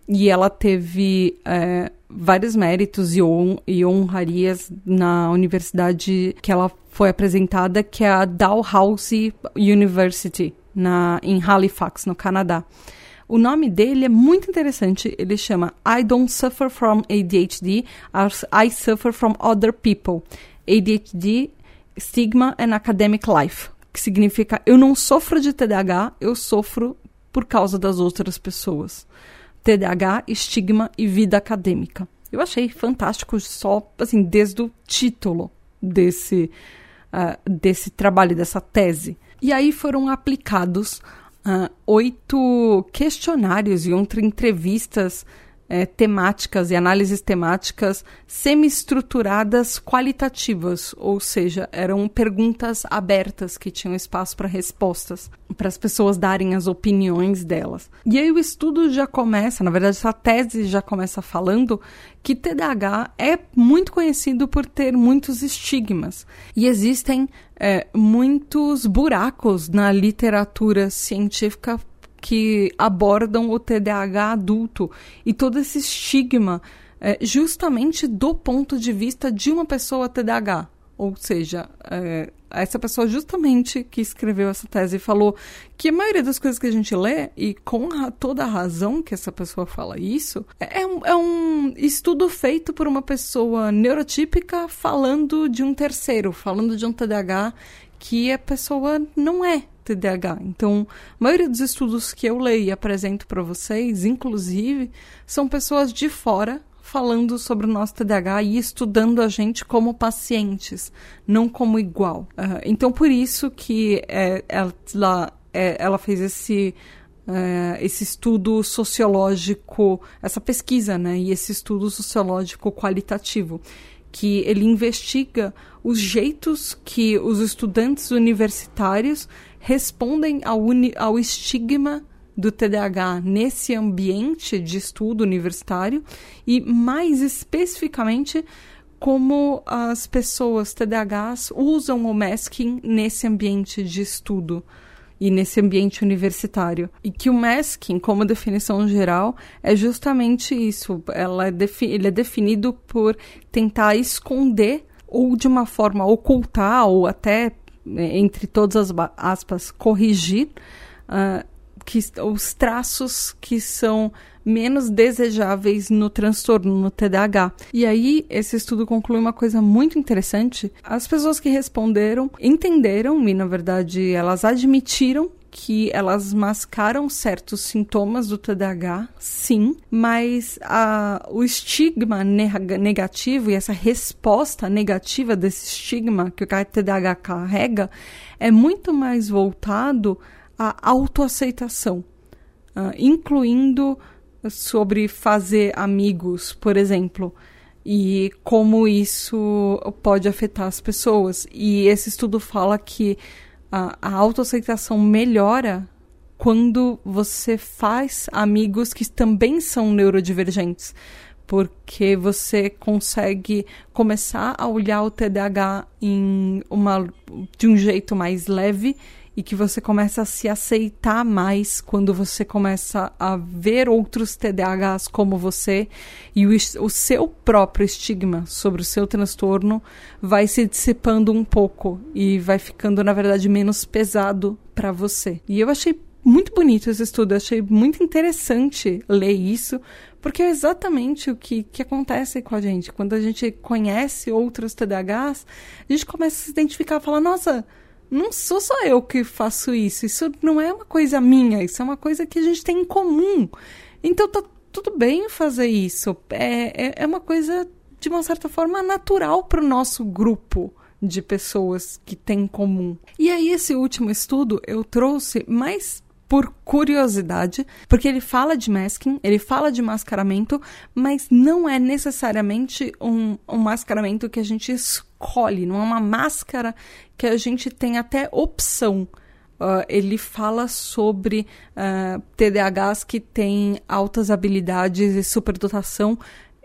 [SPEAKER 1] E ela teve é, vários méritos e, hon e honrarias na universidade que ela foi apresentada, que é a Dalhousie University, na, em Halifax, no Canadá. O nome dele é muito interessante. Ele chama I Don't Suffer from ADHD, I Suffer from Other People. ADHD, Stigma and Academic Life que significa eu não sofro de TDAH, eu sofro por causa das outras pessoas. TDAH, estigma e vida acadêmica. Eu achei fantástico só, assim, desde o título desse, uh, desse trabalho, dessa tese. E aí foram aplicados uh, oito questionários e outras entrevistas é, temáticas e análises temáticas semi-estruturadas qualitativas, ou seja, eram perguntas abertas que tinham espaço para respostas, para as pessoas darem as opiniões delas. E aí o estudo já começa, na verdade, essa tese já começa falando que TDAH é muito conhecido por ter muitos estigmas e existem é, muitos buracos na literatura científica que abordam o TDAH adulto e todo esse estigma é, justamente do ponto de vista de uma pessoa TDAH. Ou seja, é, essa pessoa justamente que escreveu essa tese falou que a maioria das coisas que a gente lê, e com a, toda a razão que essa pessoa fala isso, é é um estudo feito por uma pessoa neurotípica falando de um terceiro, falando de um TDAH que a pessoa não é TDAH. Então, a maioria dos estudos que eu leio e apresento para vocês, inclusive, são pessoas de fora falando sobre o nosso TDAH e estudando a gente como pacientes, não como igual. Uh, então, por isso que é, ela, é, ela fez esse Uh, esse estudo sociológico, essa pesquisa, né, e esse estudo sociológico qualitativo, que ele investiga os jeitos que os estudantes universitários respondem ao, ao estigma do TDAH nesse ambiente de estudo universitário e, mais especificamente, como as pessoas TDAHs usam o masking nesse ambiente de estudo e nesse ambiente universitário. E que o masking, como definição geral, é justamente isso. Ela é ele é definido por tentar esconder ou de uma forma ocultar ou até, entre todas as aspas, corrigir uh, que, os traços que são menos desejáveis no transtorno, no TDAH. E aí, esse estudo conclui uma coisa muito interessante. As pessoas que responderam entenderam e, na verdade, elas admitiram que elas mascaram certos sintomas do TDAH, sim, mas a, o estigma negativo e essa resposta negativa desse estigma que o TDAH carrega é muito mais voltado a autoaceitação, uh, incluindo sobre fazer amigos, por exemplo, e como isso pode afetar as pessoas. E esse estudo fala que a, a autoaceitação melhora quando você faz amigos que também são neurodivergentes porque você consegue começar a olhar o TDAH em uma, de um jeito mais leve e que você começa a se aceitar mais quando você começa a ver outros TDAHs como você e o, o seu próprio estigma sobre o seu transtorno vai se dissipando um pouco e vai ficando, na verdade, menos pesado para você. E eu achei muito bonito esse estudo, achei muito interessante ler isso, porque é exatamente o que, que acontece com a gente. Quando a gente conhece outros TDAHs, a gente começa a se identificar falar, nossa não sou só eu que faço isso. Isso não é uma coisa minha, isso é uma coisa que a gente tem em comum. Então tá tudo bem fazer isso. É, é, é uma coisa, de uma certa forma, natural para o nosso grupo de pessoas que tem em comum. E aí, esse último estudo eu trouxe mais por curiosidade, porque ele fala de masking, ele fala de mascaramento, mas não é necessariamente um, um mascaramento que a gente escolhe, não é uma máscara que a gente tem até opção. Uh, ele fala sobre uh, TDAHs que têm altas habilidades e superdotação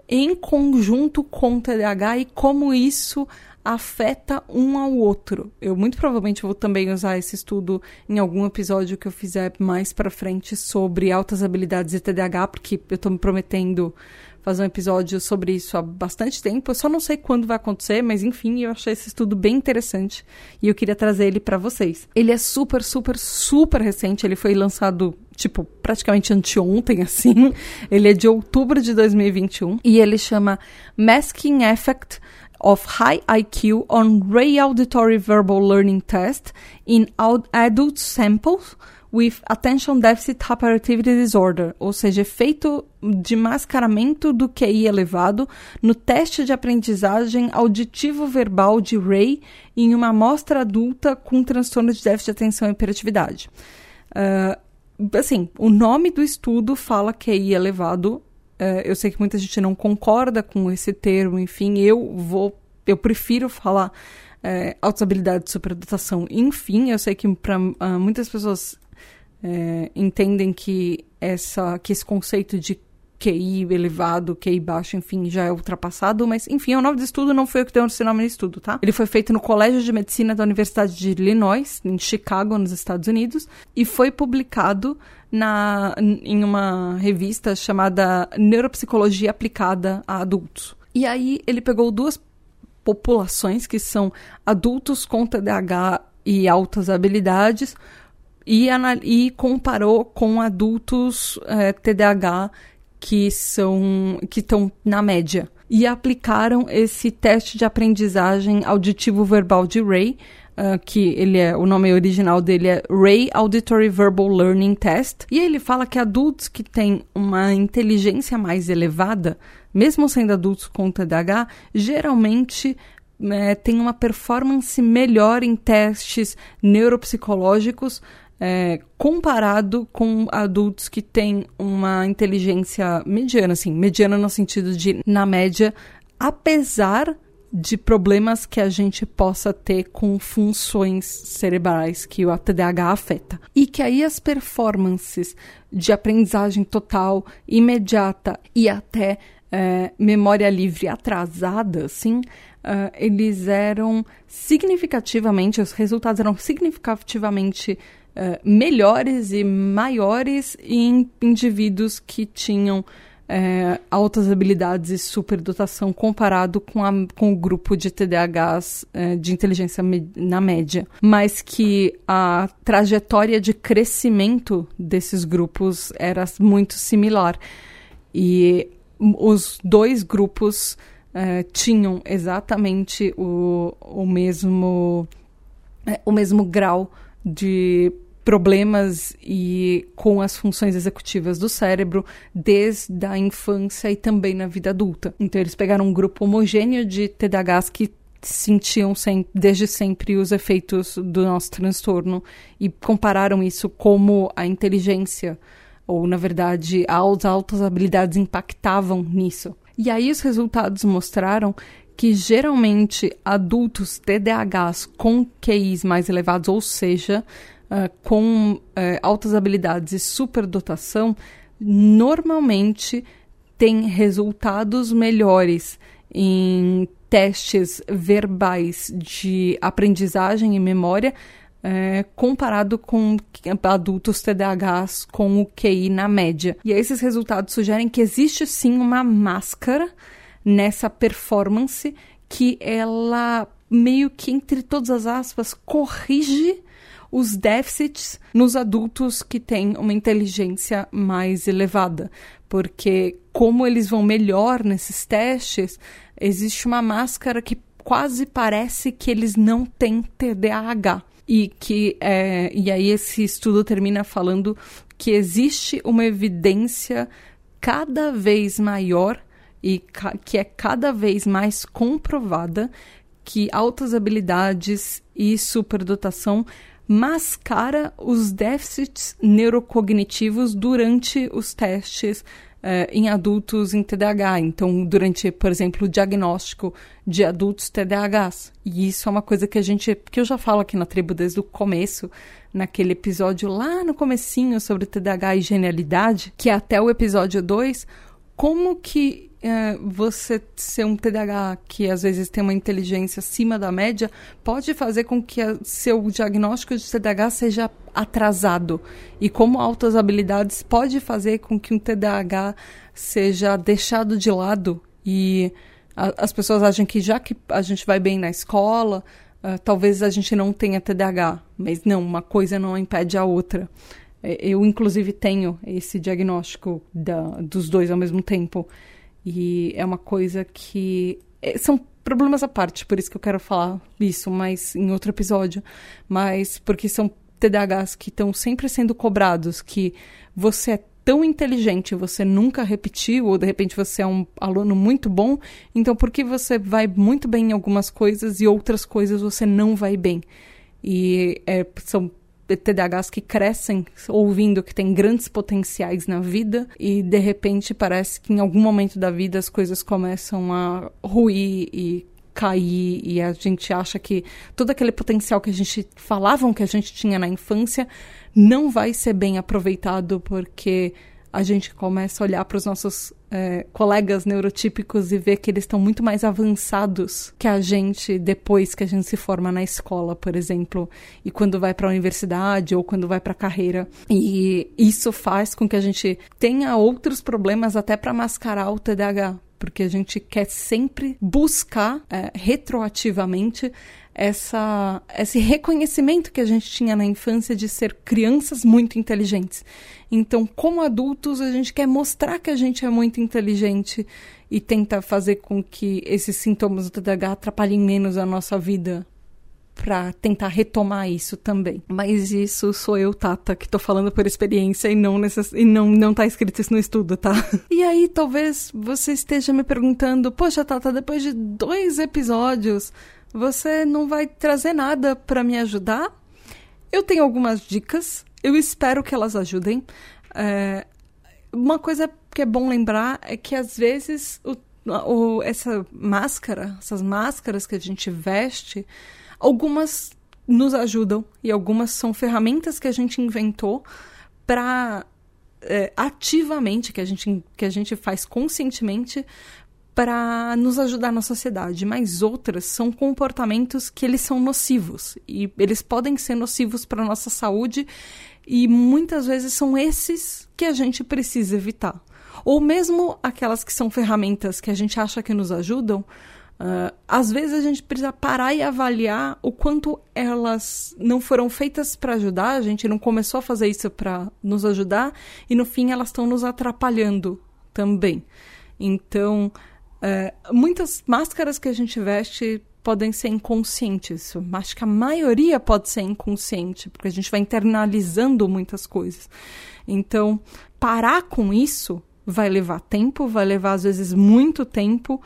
[SPEAKER 1] em conjunto com TDAH e como isso afeta um ao outro. Eu muito provavelmente vou também usar esse estudo em algum episódio que eu fizer mais para frente sobre altas habilidades e TDAH, porque eu estou me prometendo fazer um episódio sobre isso há bastante tempo. Eu só não sei quando vai acontecer, mas enfim, eu achei esse estudo bem interessante e eu queria trazer ele para vocês. Ele é super, super, super recente. Ele foi lançado tipo, praticamente anteontem, assim. Ele é de outubro de 2021 e ele chama Masking Effect of high IQ on Ray Auditory Verbal Learning Test in adult samples with Attention Deficit Hyperactivity Disorder, ou seja, efeito de mascaramento do QI elevado no teste de aprendizagem auditivo verbal de Ray em uma amostra adulta com transtorno de déficit de atenção e hiperatividade. Uh, assim, o nome do estudo fala QI elevado, eu sei que muita gente não concorda com esse termo, enfim, eu vou, eu prefiro falar é, altas habilidades de superdotação. Enfim, eu sei que para ah, muitas pessoas é, entendem que essa, que esse conceito de QI elevado, QI baixo, enfim, já é ultrapassado, mas enfim, o nome do estudo não foi o que deu esse nome no estudo, tá? Ele foi feito no Colégio de Medicina da Universidade de Illinois, em Chicago, nos Estados Unidos, e foi publicado na, em uma revista chamada Neuropsicologia Aplicada a Adultos. E aí ele pegou duas populações que são adultos com TDAH e altas habilidades e, e comparou com adultos é, eh, TDAH que são que estão na média. E aplicaram esse teste de aprendizagem auditivo verbal de Ray Uh, que ele é o nome original dele é Ray Auditory Verbal Learning Test. E ele fala que adultos que têm uma inteligência mais elevada, mesmo sendo adultos com TDAH, geralmente é, têm uma performance melhor em testes neuropsicológicos é, comparado com adultos que têm uma inteligência mediana, assim, mediana no sentido de, na média, apesar de problemas que a gente possa ter com funções cerebrais que o TDAH afeta. E que aí as performances de aprendizagem total, imediata e até é, memória livre atrasada, assim, uh, eles eram significativamente, os resultados eram significativamente uh, melhores e maiores em indivíduos que tinham é, altas habilidades e superdotação comparado com, a, com o grupo de TDAHs é, de inteligência na média, mas que a trajetória de crescimento desses grupos era muito similar. E os dois grupos é, tinham exatamente o, o mesmo o mesmo grau de problemas e com as funções executivas do cérebro desde a infância e também na vida adulta. Então eles pegaram um grupo homogêneo de TDAHs que sentiam sem, desde sempre os efeitos do nosso transtorno e compararam isso como a inteligência ou na verdade as altas habilidades impactavam nisso. E aí os resultados mostraram que geralmente adultos TDAHs com QIs mais elevados, ou seja, uh, com uh, altas habilidades e superdotação, normalmente têm resultados melhores em testes verbais de aprendizagem e memória é, comparado com adultos TDAHs com o QI na média. E esses resultados sugerem que existe sim uma máscara nessa performance que ela meio que, entre todas as aspas, corrige os déficits nos adultos que têm uma inteligência mais elevada. Porque, como eles vão melhor nesses testes, existe uma máscara que quase parece que eles não têm TDAH. E que é, e aí esse estudo termina falando que existe uma evidência cada vez maior e que é cada vez mais comprovada que altas habilidades e superdotação mascara os déficits neurocognitivos durante os testes eh, em adultos em TDAH. Então, durante, por exemplo, o diagnóstico de adultos TDAHs. E isso é uma coisa que a gente, que eu já falo aqui na tribo desde o começo, naquele episódio lá no comecinho sobre TDAH e genialidade, que é até o episódio 2, como que é, você ser um TDAH que às vezes tem uma inteligência acima da média pode fazer com que a, seu diagnóstico de TDAH seja atrasado. E como altas habilidades pode fazer com que um TDAH seja deixado de lado e a, as pessoas acham que já que a gente vai bem na escola uh, talvez a gente não tenha TDAH mas não uma coisa não impede a outra. É, eu inclusive tenho esse diagnóstico da, dos dois ao mesmo tempo e é uma coisa que. É, são problemas à parte, por isso que eu quero falar isso, mas em outro episódio. Mas porque são TDAHs que estão sempre sendo cobrados, que você é tão inteligente, você nunca repetiu, ou de repente você é um aluno muito bom, então por que você vai muito bem em algumas coisas e outras coisas você não vai bem? E é, são TDAHs que crescem ouvindo que tem grandes potenciais na vida e de repente parece que em algum momento da vida as coisas começam a ruir e cair e a gente acha que todo aquele potencial que a gente falavam que a gente tinha na infância não vai ser bem aproveitado porque a gente começa a olhar para os nossos é, colegas neurotípicos e ver que eles estão muito mais avançados que a gente depois que a gente se forma na escola, por exemplo, e quando vai para a universidade ou quando vai para a carreira. E isso faz com que a gente tenha outros problemas até para mascarar o TDAH, porque a gente quer sempre buscar é, retroativamente essa, esse reconhecimento que a gente tinha na infância de ser crianças muito inteligentes. Então, como adultos, a gente quer mostrar que a gente é muito inteligente e tenta fazer com que esses sintomas do TDAH atrapalhem menos a nossa vida para tentar retomar isso também. Mas isso sou eu, Tata, que tô falando por experiência e não necess... e não não tá escrito isso no estudo, tá? E aí talvez você esteja me perguntando: "Poxa, Tata, depois de dois episódios, você não vai trazer nada para me ajudar? Eu tenho algumas dicas, eu espero que elas ajudem. É, uma coisa que é bom lembrar é que às vezes o, o, essa máscara, essas máscaras que a gente veste, algumas nos ajudam e algumas são ferramentas que a gente inventou para é, ativamente, que a, gente, que a gente faz conscientemente para nos ajudar na sociedade, mas outras são comportamentos que eles são nocivos e eles podem ser nocivos para nossa saúde e muitas vezes são esses que a gente precisa evitar. Ou mesmo aquelas que são ferramentas que a gente acha que nos ajudam, uh, às vezes a gente precisa parar e avaliar o quanto elas não foram feitas para ajudar, a gente não começou a fazer isso para nos ajudar e no fim elas estão nos atrapalhando também. Então, é, muitas máscaras que a gente veste podem ser inconscientes. Acho que a maioria pode ser inconsciente, porque a gente vai internalizando muitas coisas. Então, parar com isso vai levar tempo, vai levar às vezes muito tempo,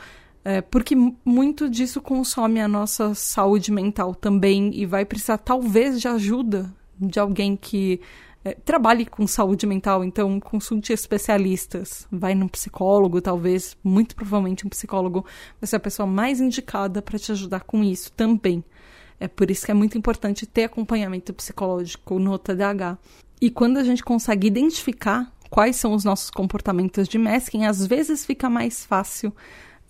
[SPEAKER 1] é, porque muito disso consome a nossa saúde mental também e vai precisar talvez de ajuda de alguém que é, trabalhe com saúde mental, então consulte especialistas, vai num psicólogo, talvez, muito provavelmente um psicólogo vai ser a pessoa mais indicada para te ajudar com isso também. É por isso que é muito importante ter acompanhamento psicológico no TDAH. E quando a gente consegue identificar quais são os nossos comportamentos de masking, às vezes fica mais fácil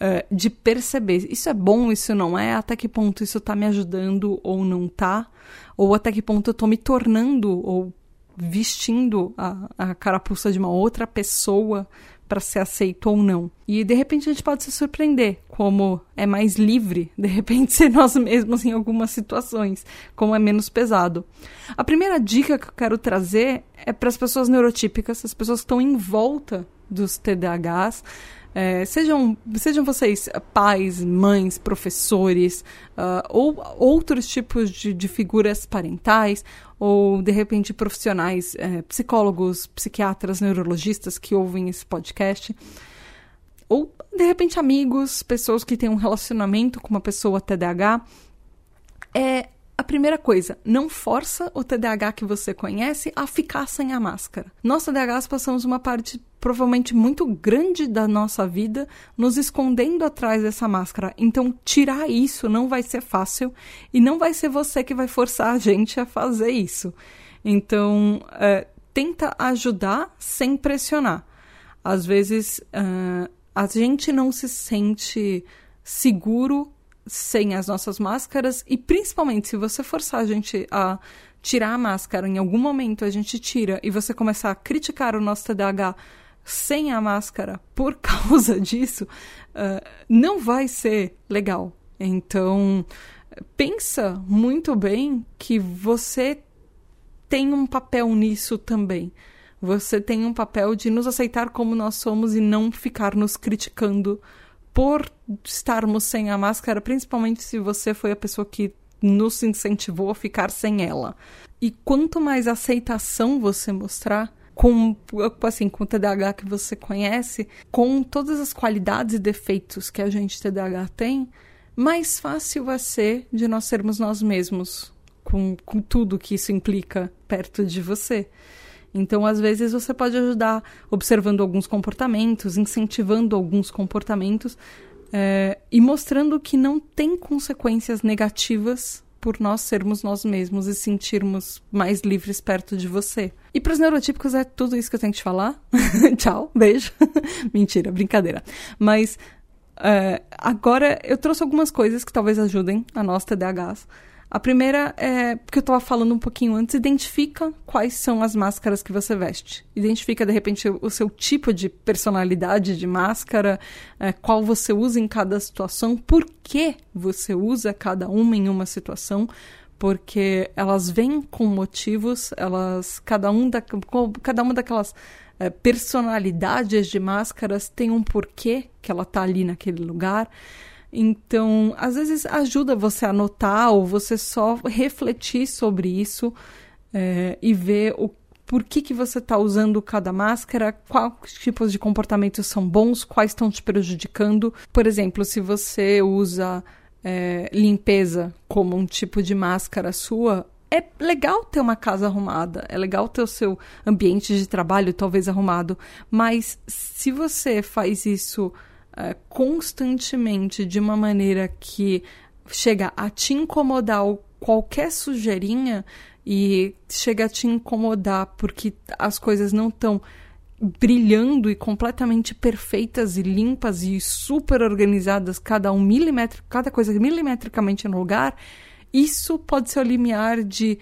[SPEAKER 1] uh, de perceber. Isso é bom, isso não é? Até que ponto isso está me ajudando ou não está? Ou até que ponto eu estou me tornando ou vestindo a, a carapuça de uma outra pessoa para ser aceito ou não. E de repente a gente pode se surpreender, como é mais livre, de repente, ser nós mesmos em algumas situações, como é menos pesado. A primeira dica que eu quero trazer é para as pessoas neurotípicas, as pessoas que estão em volta dos TDAHs, é, sejam, sejam vocês pais, mães, professores, uh, ou outros tipos de, de, figuras parentais, ou de repente profissionais, é, psicólogos, psiquiatras, neurologistas que ouvem esse podcast, ou de repente amigos, pessoas que têm um relacionamento com uma pessoa TDAH, é a primeira coisa, não força o TDAH que você conhece a ficar sem a máscara. Nós TDAHs passamos uma parte provavelmente muito grande da nossa vida nos escondendo atrás dessa máscara. Então, tirar isso não vai ser fácil e não vai ser você que vai forçar a gente a fazer isso. Então, é, tenta ajudar sem pressionar. Às vezes, uh, a gente não se sente seguro sem as nossas máscaras e principalmente se você forçar a gente a tirar a máscara em algum momento a gente tira e você começar a criticar o nosso TDAH sem a máscara por causa disso, uh, não vai ser legal. Então, pensa muito bem que você tem um papel nisso também. Você tem um papel de nos aceitar como nós somos e não ficar nos criticando por estarmos sem a máscara, principalmente se você foi a pessoa que nos incentivou a ficar sem ela. E quanto mais aceitação você mostrar, com assim, com o TDAH que você conhece, com todas as qualidades e defeitos que a gente TDAH tem, mais fácil vai ser de nós sermos nós mesmos, com, com tudo que isso implica perto de você. Então, às vezes, você pode ajudar observando alguns comportamentos, incentivando alguns comportamentos é, e mostrando que não tem consequências negativas por nós sermos nós mesmos e sentirmos mais livres perto de você. E para os neurotípicos é tudo isso que eu tenho que te falar. Tchau, beijo. Mentira, brincadeira. Mas uh, agora eu trouxe algumas coisas que talvez ajudem a nós TDAHs a primeira é, porque eu estava falando um pouquinho antes, identifica quais são as máscaras que você veste. Identifica, de repente, o seu tipo de personalidade de máscara, é, qual você usa em cada situação, por que você usa cada uma em uma situação, porque elas vêm com motivos, elas, cada, um da, cada uma daquelas é, personalidades de máscaras tem um porquê que ela está ali naquele lugar. Então, às vezes ajuda você a anotar ou você só refletir sobre isso é, e ver o por que, que você está usando cada máscara, quais tipos de comportamentos são bons, quais estão te prejudicando. Por exemplo, se você usa é, limpeza como um tipo de máscara sua, é legal ter uma casa arrumada, é legal ter o seu ambiente de trabalho talvez arrumado, mas se você faz isso uh, constantemente de uma maneira que chega a te incomodar qualquer sujeirinha e chega a te incomodar porque as coisas não estão brilhando e completamente perfeitas e limpas e super organizadas, cada um milímetro, cada coisa milimetricamente no lugar, isso pode ser o limiar de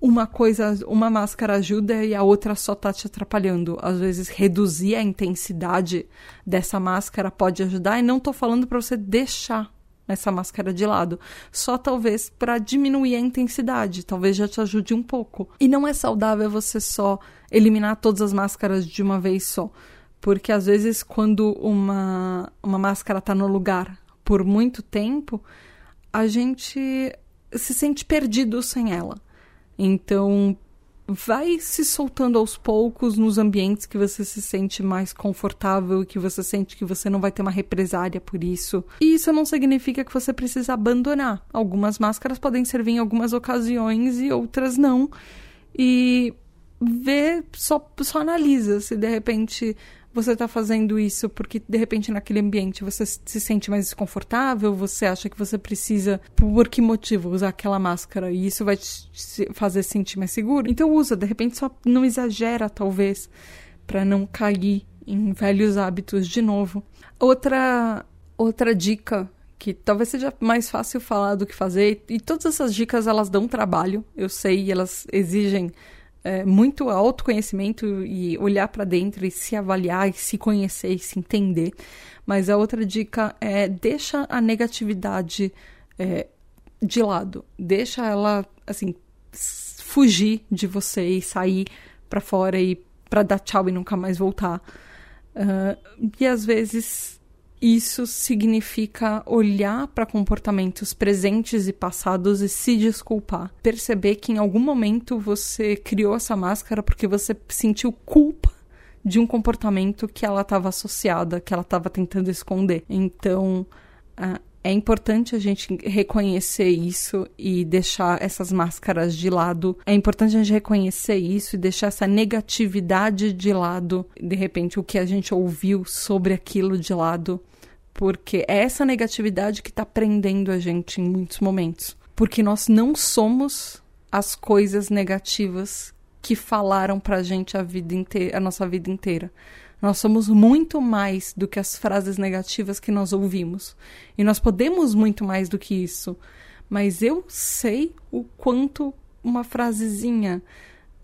[SPEAKER 1] uma coisa, uma máscara ajuda e a outra só tá te atrapalhando. Às vezes reduzir a intensidade dessa máscara pode ajudar e não tô falando para você deixar essa máscara de lado, só talvez para diminuir a intensidade, talvez já te ajude um pouco. E não é saudável você só eliminar todas as máscaras de uma vez só, porque às vezes quando uma uma máscara tá no lugar por muito tempo, a gente se sente perdido sem ela. Então, vai se soltando aos poucos nos ambientes que você se sente mais confortável e que você sente que você não vai ter uma represária por isso. E isso não significa que você precisa abandonar. Algumas máscaras podem servir em algumas ocasiões e outras não. E vê, só, só analisa se de repente você está fazendo isso porque de repente naquele ambiente você se sente mais desconfortável, você acha que você precisa, por que motivo, usar aquela máscara e isso vai te fazer sentir mais seguro? Então usa, de repente só não exagera, talvez, para não cair em velhos hábitos de novo. Outra outra dica que talvez seja mais fácil falar do que fazer, e todas essas dicas elas dão trabalho, eu sei, elas exigem é, muito autoconhecimento e olhar para dentro e se avaliar e se conhecer e se entender. Mas a outra dica é deixa a negatividade é, de lado, deixa ela assim fugir de você e sair para fora e para dar tchau e nunca mais voltar. Uh, e às vezes isso significa olhar para comportamentos presentes e passados e se desculpar. Perceber que em algum momento você criou essa máscara porque você sentiu culpa de um comportamento que ela estava associada, que ela estava tentando esconder. Então, uh, é importante a gente reconhecer isso e deixar essas máscaras de lado. É importante a gente reconhecer isso e deixar essa negatividade de lado. De repente, o que a gente ouviu sobre aquilo de lado. Porque é essa negatividade que está prendendo a gente em muitos momentos. Porque nós não somos as coisas negativas que falaram pra gente a vida inteira, a nossa vida inteira. Nós somos muito mais do que as frases negativas que nós ouvimos. E nós podemos muito mais do que isso. Mas eu sei o quanto uma frasezinha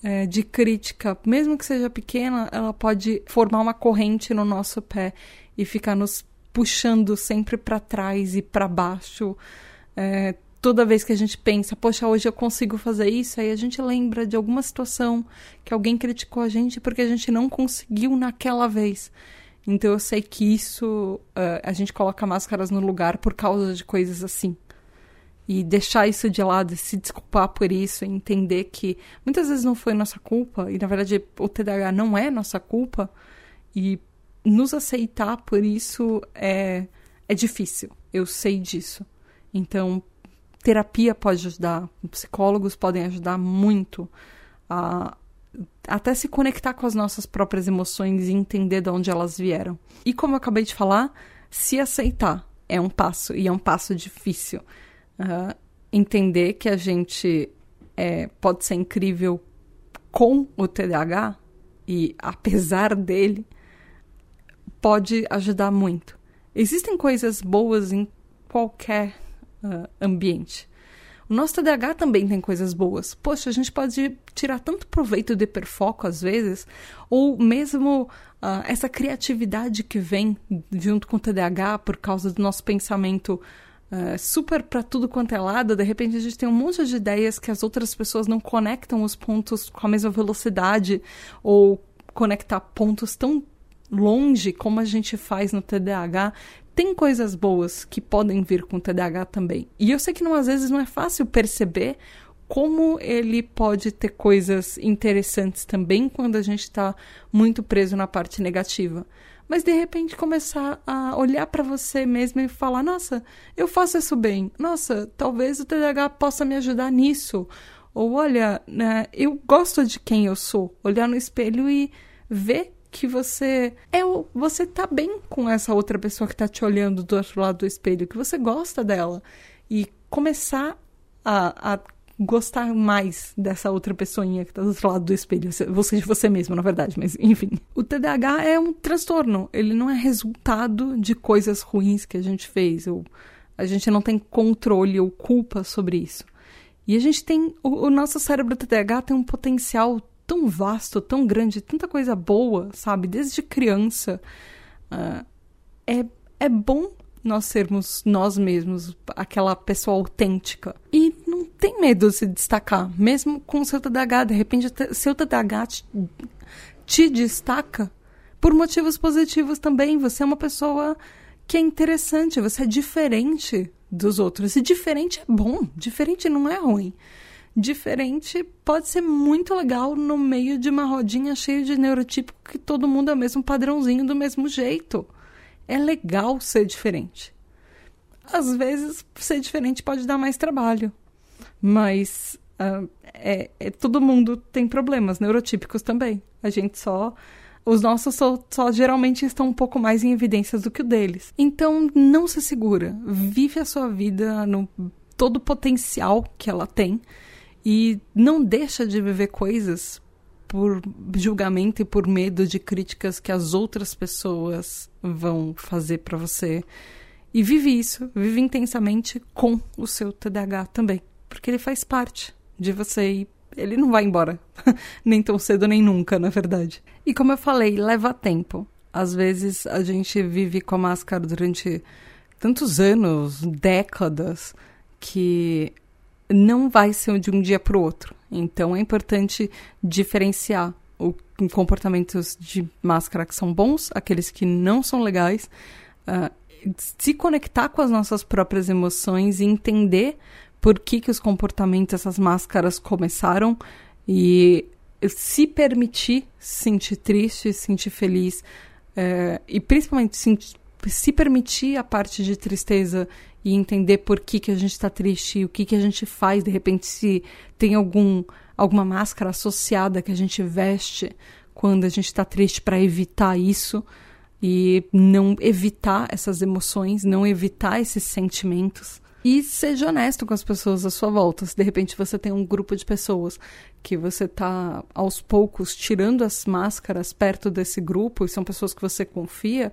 [SPEAKER 1] é, de crítica, mesmo que seja pequena, ela pode formar uma corrente no nosso pé e ficar nos puxando sempre para trás e para baixo. É, toda vez que a gente pensa, poxa, hoje eu consigo fazer isso, aí a gente lembra de alguma situação que alguém criticou a gente porque a gente não conseguiu naquela vez. Então eu sei que isso, uh, a gente coloca máscaras no lugar por causa de coisas assim. E deixar isso de lado se desculpar por isso, entender que muitas vezes não foi nossa culpa, e na verdade o TDAH não é nossa culpa, e nos aceitar por isso é, é difícil. Eu sei disso. Então, terapia pode ajudar, psicólogos podem ajudar muito a até se conectar com as nossas próprias emoções e entender de onde elas vieram. E como eu acabei de falar, se aceitar é um passo e é um passo difícil. Uh, entender que a gente é, pode ser incrível com o TDAH e apesar dele, pode ajudar muito. Existem coisas boas em qualquer uh, ambiente. O nosso TDAH também tem coisas boas. Poxa, a gente pode tirar tanto proveito de hiperfoco às vezes, ou mesmo uh, essa criatividade que vem junto com o TDAH por causa do nosso pensamento uh, super para tudo quanto é lado. De repente a gente tem um monte de ideias que as outras pessoas não conectam os pontos com a mesma velocidade ou conectar pontos tão longe como a gente faz no TDAH tem coisas boas que podem vir com o TDAH também. E eu sei que não, às vezes não é fácil perceber como ele pode ter coisas interessantes também quando a gente está muito preso na parte negativa. Mas de repente começar a olhar para você mesmo e falar: nossa, eu faço isso bem. Nossa, talvez o TDAH possa me ajudar nisso. Ou olha, né, eu gosto de quem eu sou. Olhar no espelho e ver que você é você tá bem com essa outra pessoa que tá te olhando do outro lado do espelho, que você gosta dela e começar a, a gostar mais dessa outra pessoinha que tá do outro lado do espelho, você de você mesmo, na verdade, mas enfim. O TDAH é um transtorno, ele não é resultado de coisas ruins que a gente fez, ou a gente não tem controle ou culpa sobre isso. E a gente tem o, o nosso cérebro TDAH tem um potencial tão vasto, tão grande, tanta coisa boa, sabe? Desde criança. Uh, é, é bom nós sermos nós mesmos, aquela pessoa autêntica. E não tem medo de se destacar, mesmo com o seu TDAH. De repente, seu TDAH te, te destaca por motivos positivos também. Você é uma pessoa que é interessante, você é diferente dos outros. E diferente é bom, diferente não é ruim diferente pode ser muito legal no meio de uma rodinha cheia de neurotípico que todo mundo é o mesmo padrãozinho do mesmo jeito. É legal ser diferente. Às vezes, ser diferente pode dar mais trabalho, mas uh, é, é, todo mundo tem problemas neurotípicos também. A gente só. Os nossos só, só geralmente estão um pouco mais em evidências do que o deles. Então, não se segura. Vive a sua vida no todo o potencial que ela tem e não deixa de viver coisas por julgamento e por medo de críticas que as outras pessoas vão fazer para você. E vive isso, vive intensamente com o seu TDAH também, porque ele faz parte de você e ele não vai embora, nem tão cedo nem nunca, na verdade. E como eu falei, leva tempo. Às vezes a gente vive com a máscara durante tantos anos, décadas, que não vai ser de um dia para o outro. Então é importante diferenciar o comportamentos de máscara que são bons, aqueles que não são legais, uh, se conectar com as nossas próprias emoções e entender por que, que os comportamentos, essas máscaras começaram e se permitir sentir triste, sentir feliz uh, e principalmente se permitir a parte de tristeza e entender por que, que a gente está triste, o que, que a gente faz, de repente, se tem algum, alguma máscara associada que a gente veste quando a gente está triste para evitar isso e não evitar essas emoções, não evitar esses sentimentos. E seja honesto com as pessoas à sua volta. Se de repente você tem um grupo de pessoas que você está aos poucos tirando as máscaras perto desse grupo e são pessoas que você confia,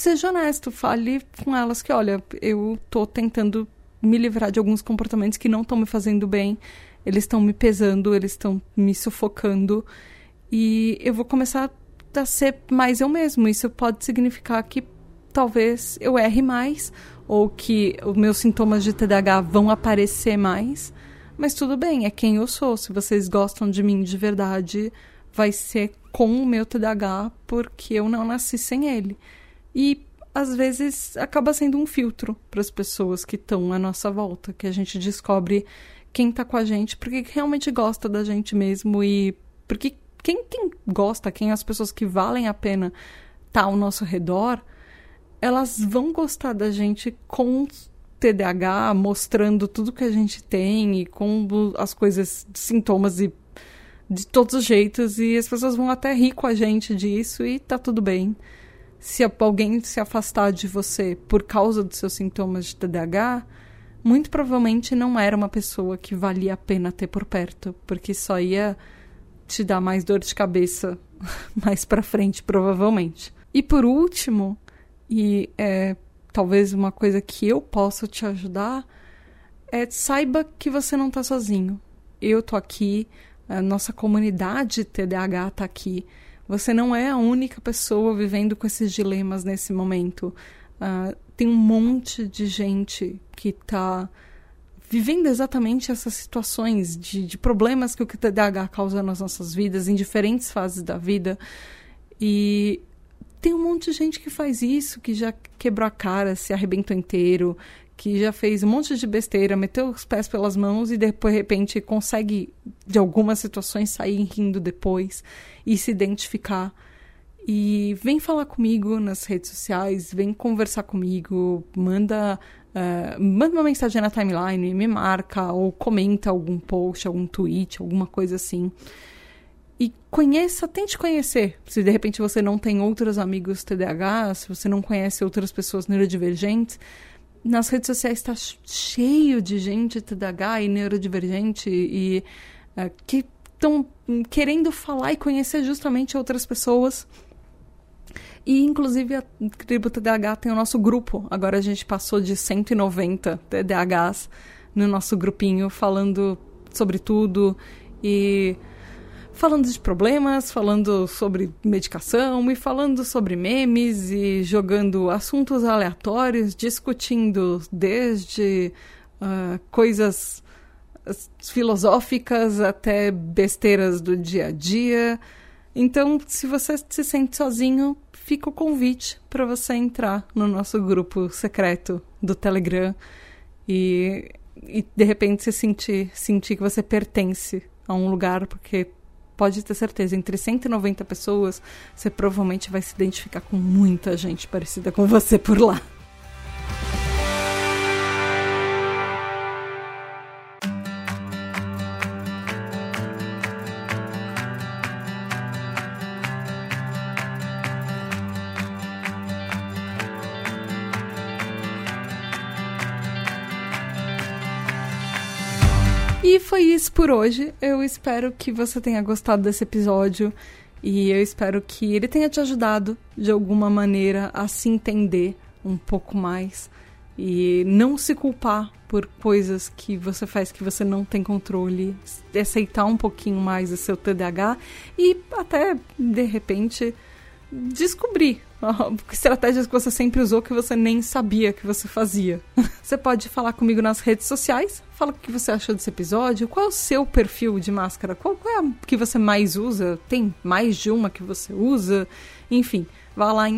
[SPEAKER 1] seja honesto, fale com elas que, olha, eu tô tentando me livrar de alguns comportamentos que não estão me fazendo bem, eles estão me pesando, eles estão me sufocando e eu vou começar a ser mais eu mesmo. Isso pode significar que talvez eu erre mais ou que os meus sintomas de TDAH vão aparecer mais, mas tudo bem, é quem eu sou. Se vocês gostam de mim de verdade, vai ser com o meu TDAH porque eu não nasci sem ele. E às vezes acaba sendo um filtro para as pessoas que estão à nossa volta, que a gente descobre quem está com a gente, porque realmente gosta da gente mesmo e porque quem, quem gosta, quem as pessoas que valem a pena tá ao nosso redor, elas vão gostar da gente com TDAH, mostrando tudo que a gente tem e com as coisas, sintomas e de todos os jeitos e as pessoas vão até rir com a gente disso e tá tudo bem se alguém se afastar de você por causa dos seus sintomas de TDAH, muito provavelmente não era uma pessoa que valia a pena ter por perto, porque só ia te dar mais dor de cabeça mais para frente, provavelmente. E por último, e é talvez uma coisa que eu possa te ajudar, é saiba que você não está sozinho. Eu tô aqui, a nossa comunidade TDAH está aqui. Você não é a única pessoa vivendo com esses dilemas nesse momento. Uh, tem um monte de gente que está vivendo exatamente essas situações de, de, problemas que o TDAH causa nas nossas vidas, em diferentes fases da vida. E tem um monte de gente que faz isso, que já quebrou a cara, se arrebentou inteiro, que já fez um monte de besteira, meteu os pés pelas mãos e depois, de repente, consegue, de algumas situações, sair rindo depois e se identificar. E vem falar comigo nas redes sociais, vem conversar comigo, manda, uh, manda uma mensagem na timeline, me marca ou comenta algum post, algum tweet, alguma coisa assim. E conheça, tente conhecer. Se de repente você não tem outros amigos TDAH, se você não conhece outras pessoas neurodivergentes, nas redes sociais está cheio de gente TDAH e neurodivergente e uh, que estão querendo falar e conhecer justamente outras pessoas e, inclusive, a tribo TDAH tem o nosso grupo. Agora a gente passou de 190 TDAHs no nosso grupinho, falando sobre tudo e falando de problemas, falando sobre medicação e falando sobre memes e jogando assuntos aleatórios, discutindo desde uh, coisas filosóficas até besteiras do dia a dia. Então, se você se sente sozinho, fica o convite para você entrar no nosso grupo secreto do Telegram e, e de repente se sentir, sentir que você pertence a um lugar, porque pode ter certeza, entre 190 pessoas, você provavelmente vai se identificar com muita gente parecida com você por lá. Por hoje. Eu espero que você tenha gostado desse episódio e eu espero que ele tenha te ajudado de alguma maneira a se entender um pouco mais e não se culpar por coisas que você faz que você não tem controle, aceitar um pouquinho mais o seu TDAH e até de repente descobrir estratégias que você sempre usou que você nem sabia que você fazia. Você pode falar comigo nas redes sociais, fala o que você achou desse episódio, qual é o seu perfil de máscara, qual, qual é a que você mais usa, tem mais de uma que você usa, enfim. Vá lá em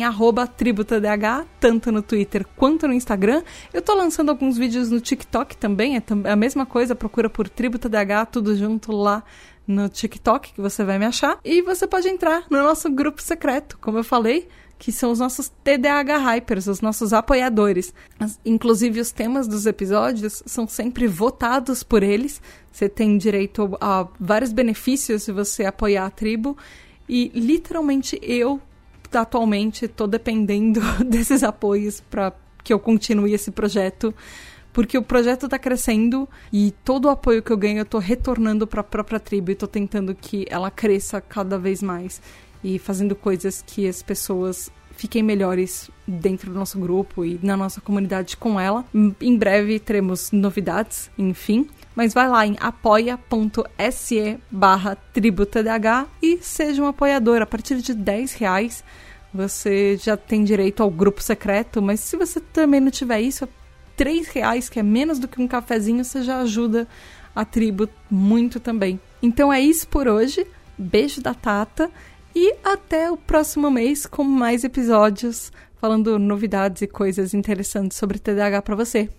[SPEAKER 1] tributadh, tanto no Twitter quanto no Instagram. Eu tô lançando alguns vídeos no TikTok também, é a mesma coisa, procura por tributadh, tudo junto lá no TikTok que você vai me achar. E você pode entrar no nosso grupo secreto, como eu falei, que são os nossos TDAH Hypers, os nossos apoiadores. Inclusive, os temas dos episódios são sempre votados por eles. Você tem direito a vários benefícios se você apoiar a tribo. E literalmente eu, atualmente, estou dependendo desses apoios para que eu continue esse projeto porque o projeto está crescendo e todo o apoio que eu ganho eu tô retornando para a própria tribo e tô tentando que ela cresça cada vez mais e fazendo coisas que as pessoas fiquem melhores dentro do nosso grupo e na nossa comunidade com ela. Em breve teremos novidades, enfim. Mas vai lá em apoia.se barra tributadh e seja um apoiador. A partir de 10 reais você já tem direito ao grupo secreto, mas se você também não tiver isso, 3 reais, que é menos do que um cafezinho, você já ajuda a tribo muito também. Então é isso por hoje. Beijo da Tata e até o próximo mês com mais episódios falando novidades e coisas interessantes sobre TDAH para você.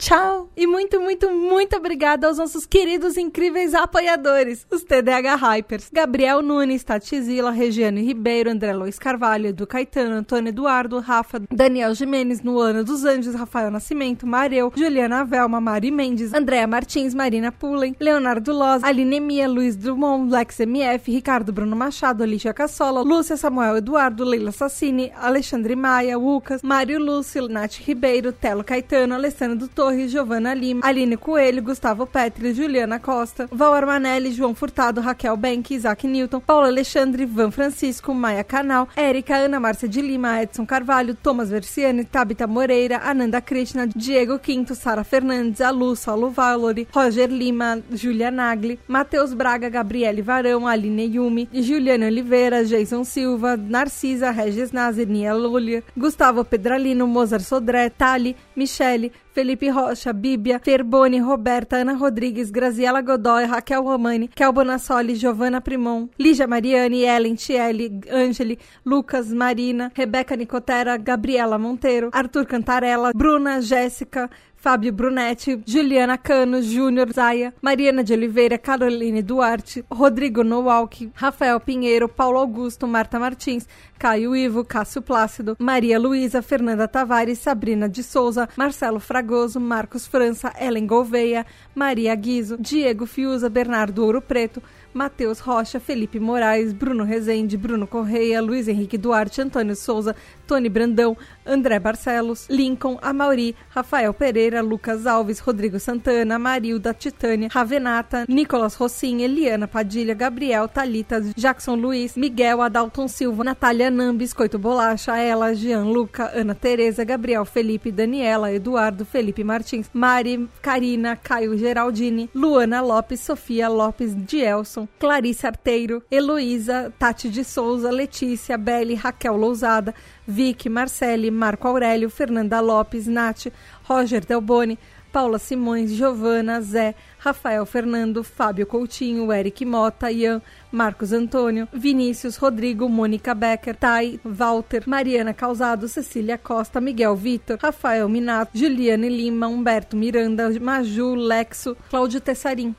[SPEAKER 1] Tchau! E muito, muito, muito obrigada aos nossos queridos incríveis apoiadores, os TDH Hypers. Gabriel Nunes, Tati Zila, Regiane Ribeiro, André Luiz Carvalho, Edu Caetano, Antônio Eduardo, Rafa, Daniel Jimenez, Nuana dos Anjos, Rafael Nascimento, Mareu, Juliana Velma, Mari Mendes, Andréa Martins, Marina Pullen, Leonardo Loz, Aline Mia, Luiz Drummond, Lex MF, Ricardo Bruno Machado, Alicia Cassola, Lúcia Samuel Eduardo, Leila Sassini, Alexandre Maia, Lucas, Mário Lúcio, Nath Ribeiro, Telo Caetano, Alessandro Doutor, Torres, Giovana Lima, Aline Coelho, Gustavo Petri, Juliana Costa, Val Armanelli, João Furtado, Raquel Bank, Isaac Newton, Paulo Alexandre, Van Francisco, Maia Canal, Érica, Ana Márcia de Lima, Edson Carvalho, Thomas Versiani, Tabita Moreira, Ananda Krishna, Diego Quinto, Sara Fernandes, Alu, Saulo Valori, Roger Lima, Julia Nagli, Matheus Braga, Gabriele Varão, Aline Yumi, Juliana Oliveira, Jason Silva, Narcisa, Regis Nazir, Nia Lulia, Gustavo Pedralino, Mozart Sodré, Tali, Michele, Felipe Rocha, Bíbia, Ferboni, Roberta, Ana Rodrigues, Graziela Godoy, Raquel Romani, Kel Bonassoli, Giovanna Primon, Lígia Mariani, Ellen, Tiele, Angeli, Lucas, Marina, Rebeca Nicotera, Gabriela Monteiro, Arthur Cantarella, Bruna, Jéssica, Fábio Brunetti, Juliana Cano, Júnior Zaia, Mariana de Oliveira, Caroline Duarte, Rodrigo Nowalk, Rafael Pinheiro, Paulo Augusto, Marta Martins, Caio Ivo, Cássio Plácido, Maria Luísa, Fernanda Tavares, Sabrina de Souza, Marcelo Fragoso, Marcos França, Ellen Gouveia, Maria Guizo, Diego Fiuza, Bernardo Ouro Preto, Matheus Rocha, Felipe Moraes, Bruno Rezende, Bruno Correia, Luiz Henrique Duarte, Antônio Souza, Tony Brandão, André Barcelos, Lincoln, Amauri, Rafael Pereira, Lucas Alves, Rodrigo Santana, Marilda, Titânia, Ravenata, Nicolas Rossim, Eliana Padilha, Gabriel, Talita, Jackson Luiz, Miguel, Adalton Silva, Natália Nam, Biscoito Bolacha, Ela, Jean Luca, Ana Tereza, Gabriel Felipe, Daniela, Eduardo, Felipe Martins, Mari, Karina, Caio Geraldini, Luana Lopes, Sofia Lopes, Dielson, Clarice Arteiro, Heloísa, Tati de Souza, Letícia, Belle, Raquel Lousada, Vicky, Marcele, Marco Aurélio, Fernanda Lopes, Nath, Roger Delboni, Paula Simões, Giovana, Zé, Rafael Fernando, Fábio Coutinho, Eric Mota, Ian, Marcos Antônio, Vinícius, Rodrigo, Mônica Becker, Tai, Walter, Mariana Causado, Cecília Costa, Miguel Vitor, Rafael Minato, Juliane Lima, Humberto Miranda, Maju, Lexo, Cláudio Tessarim.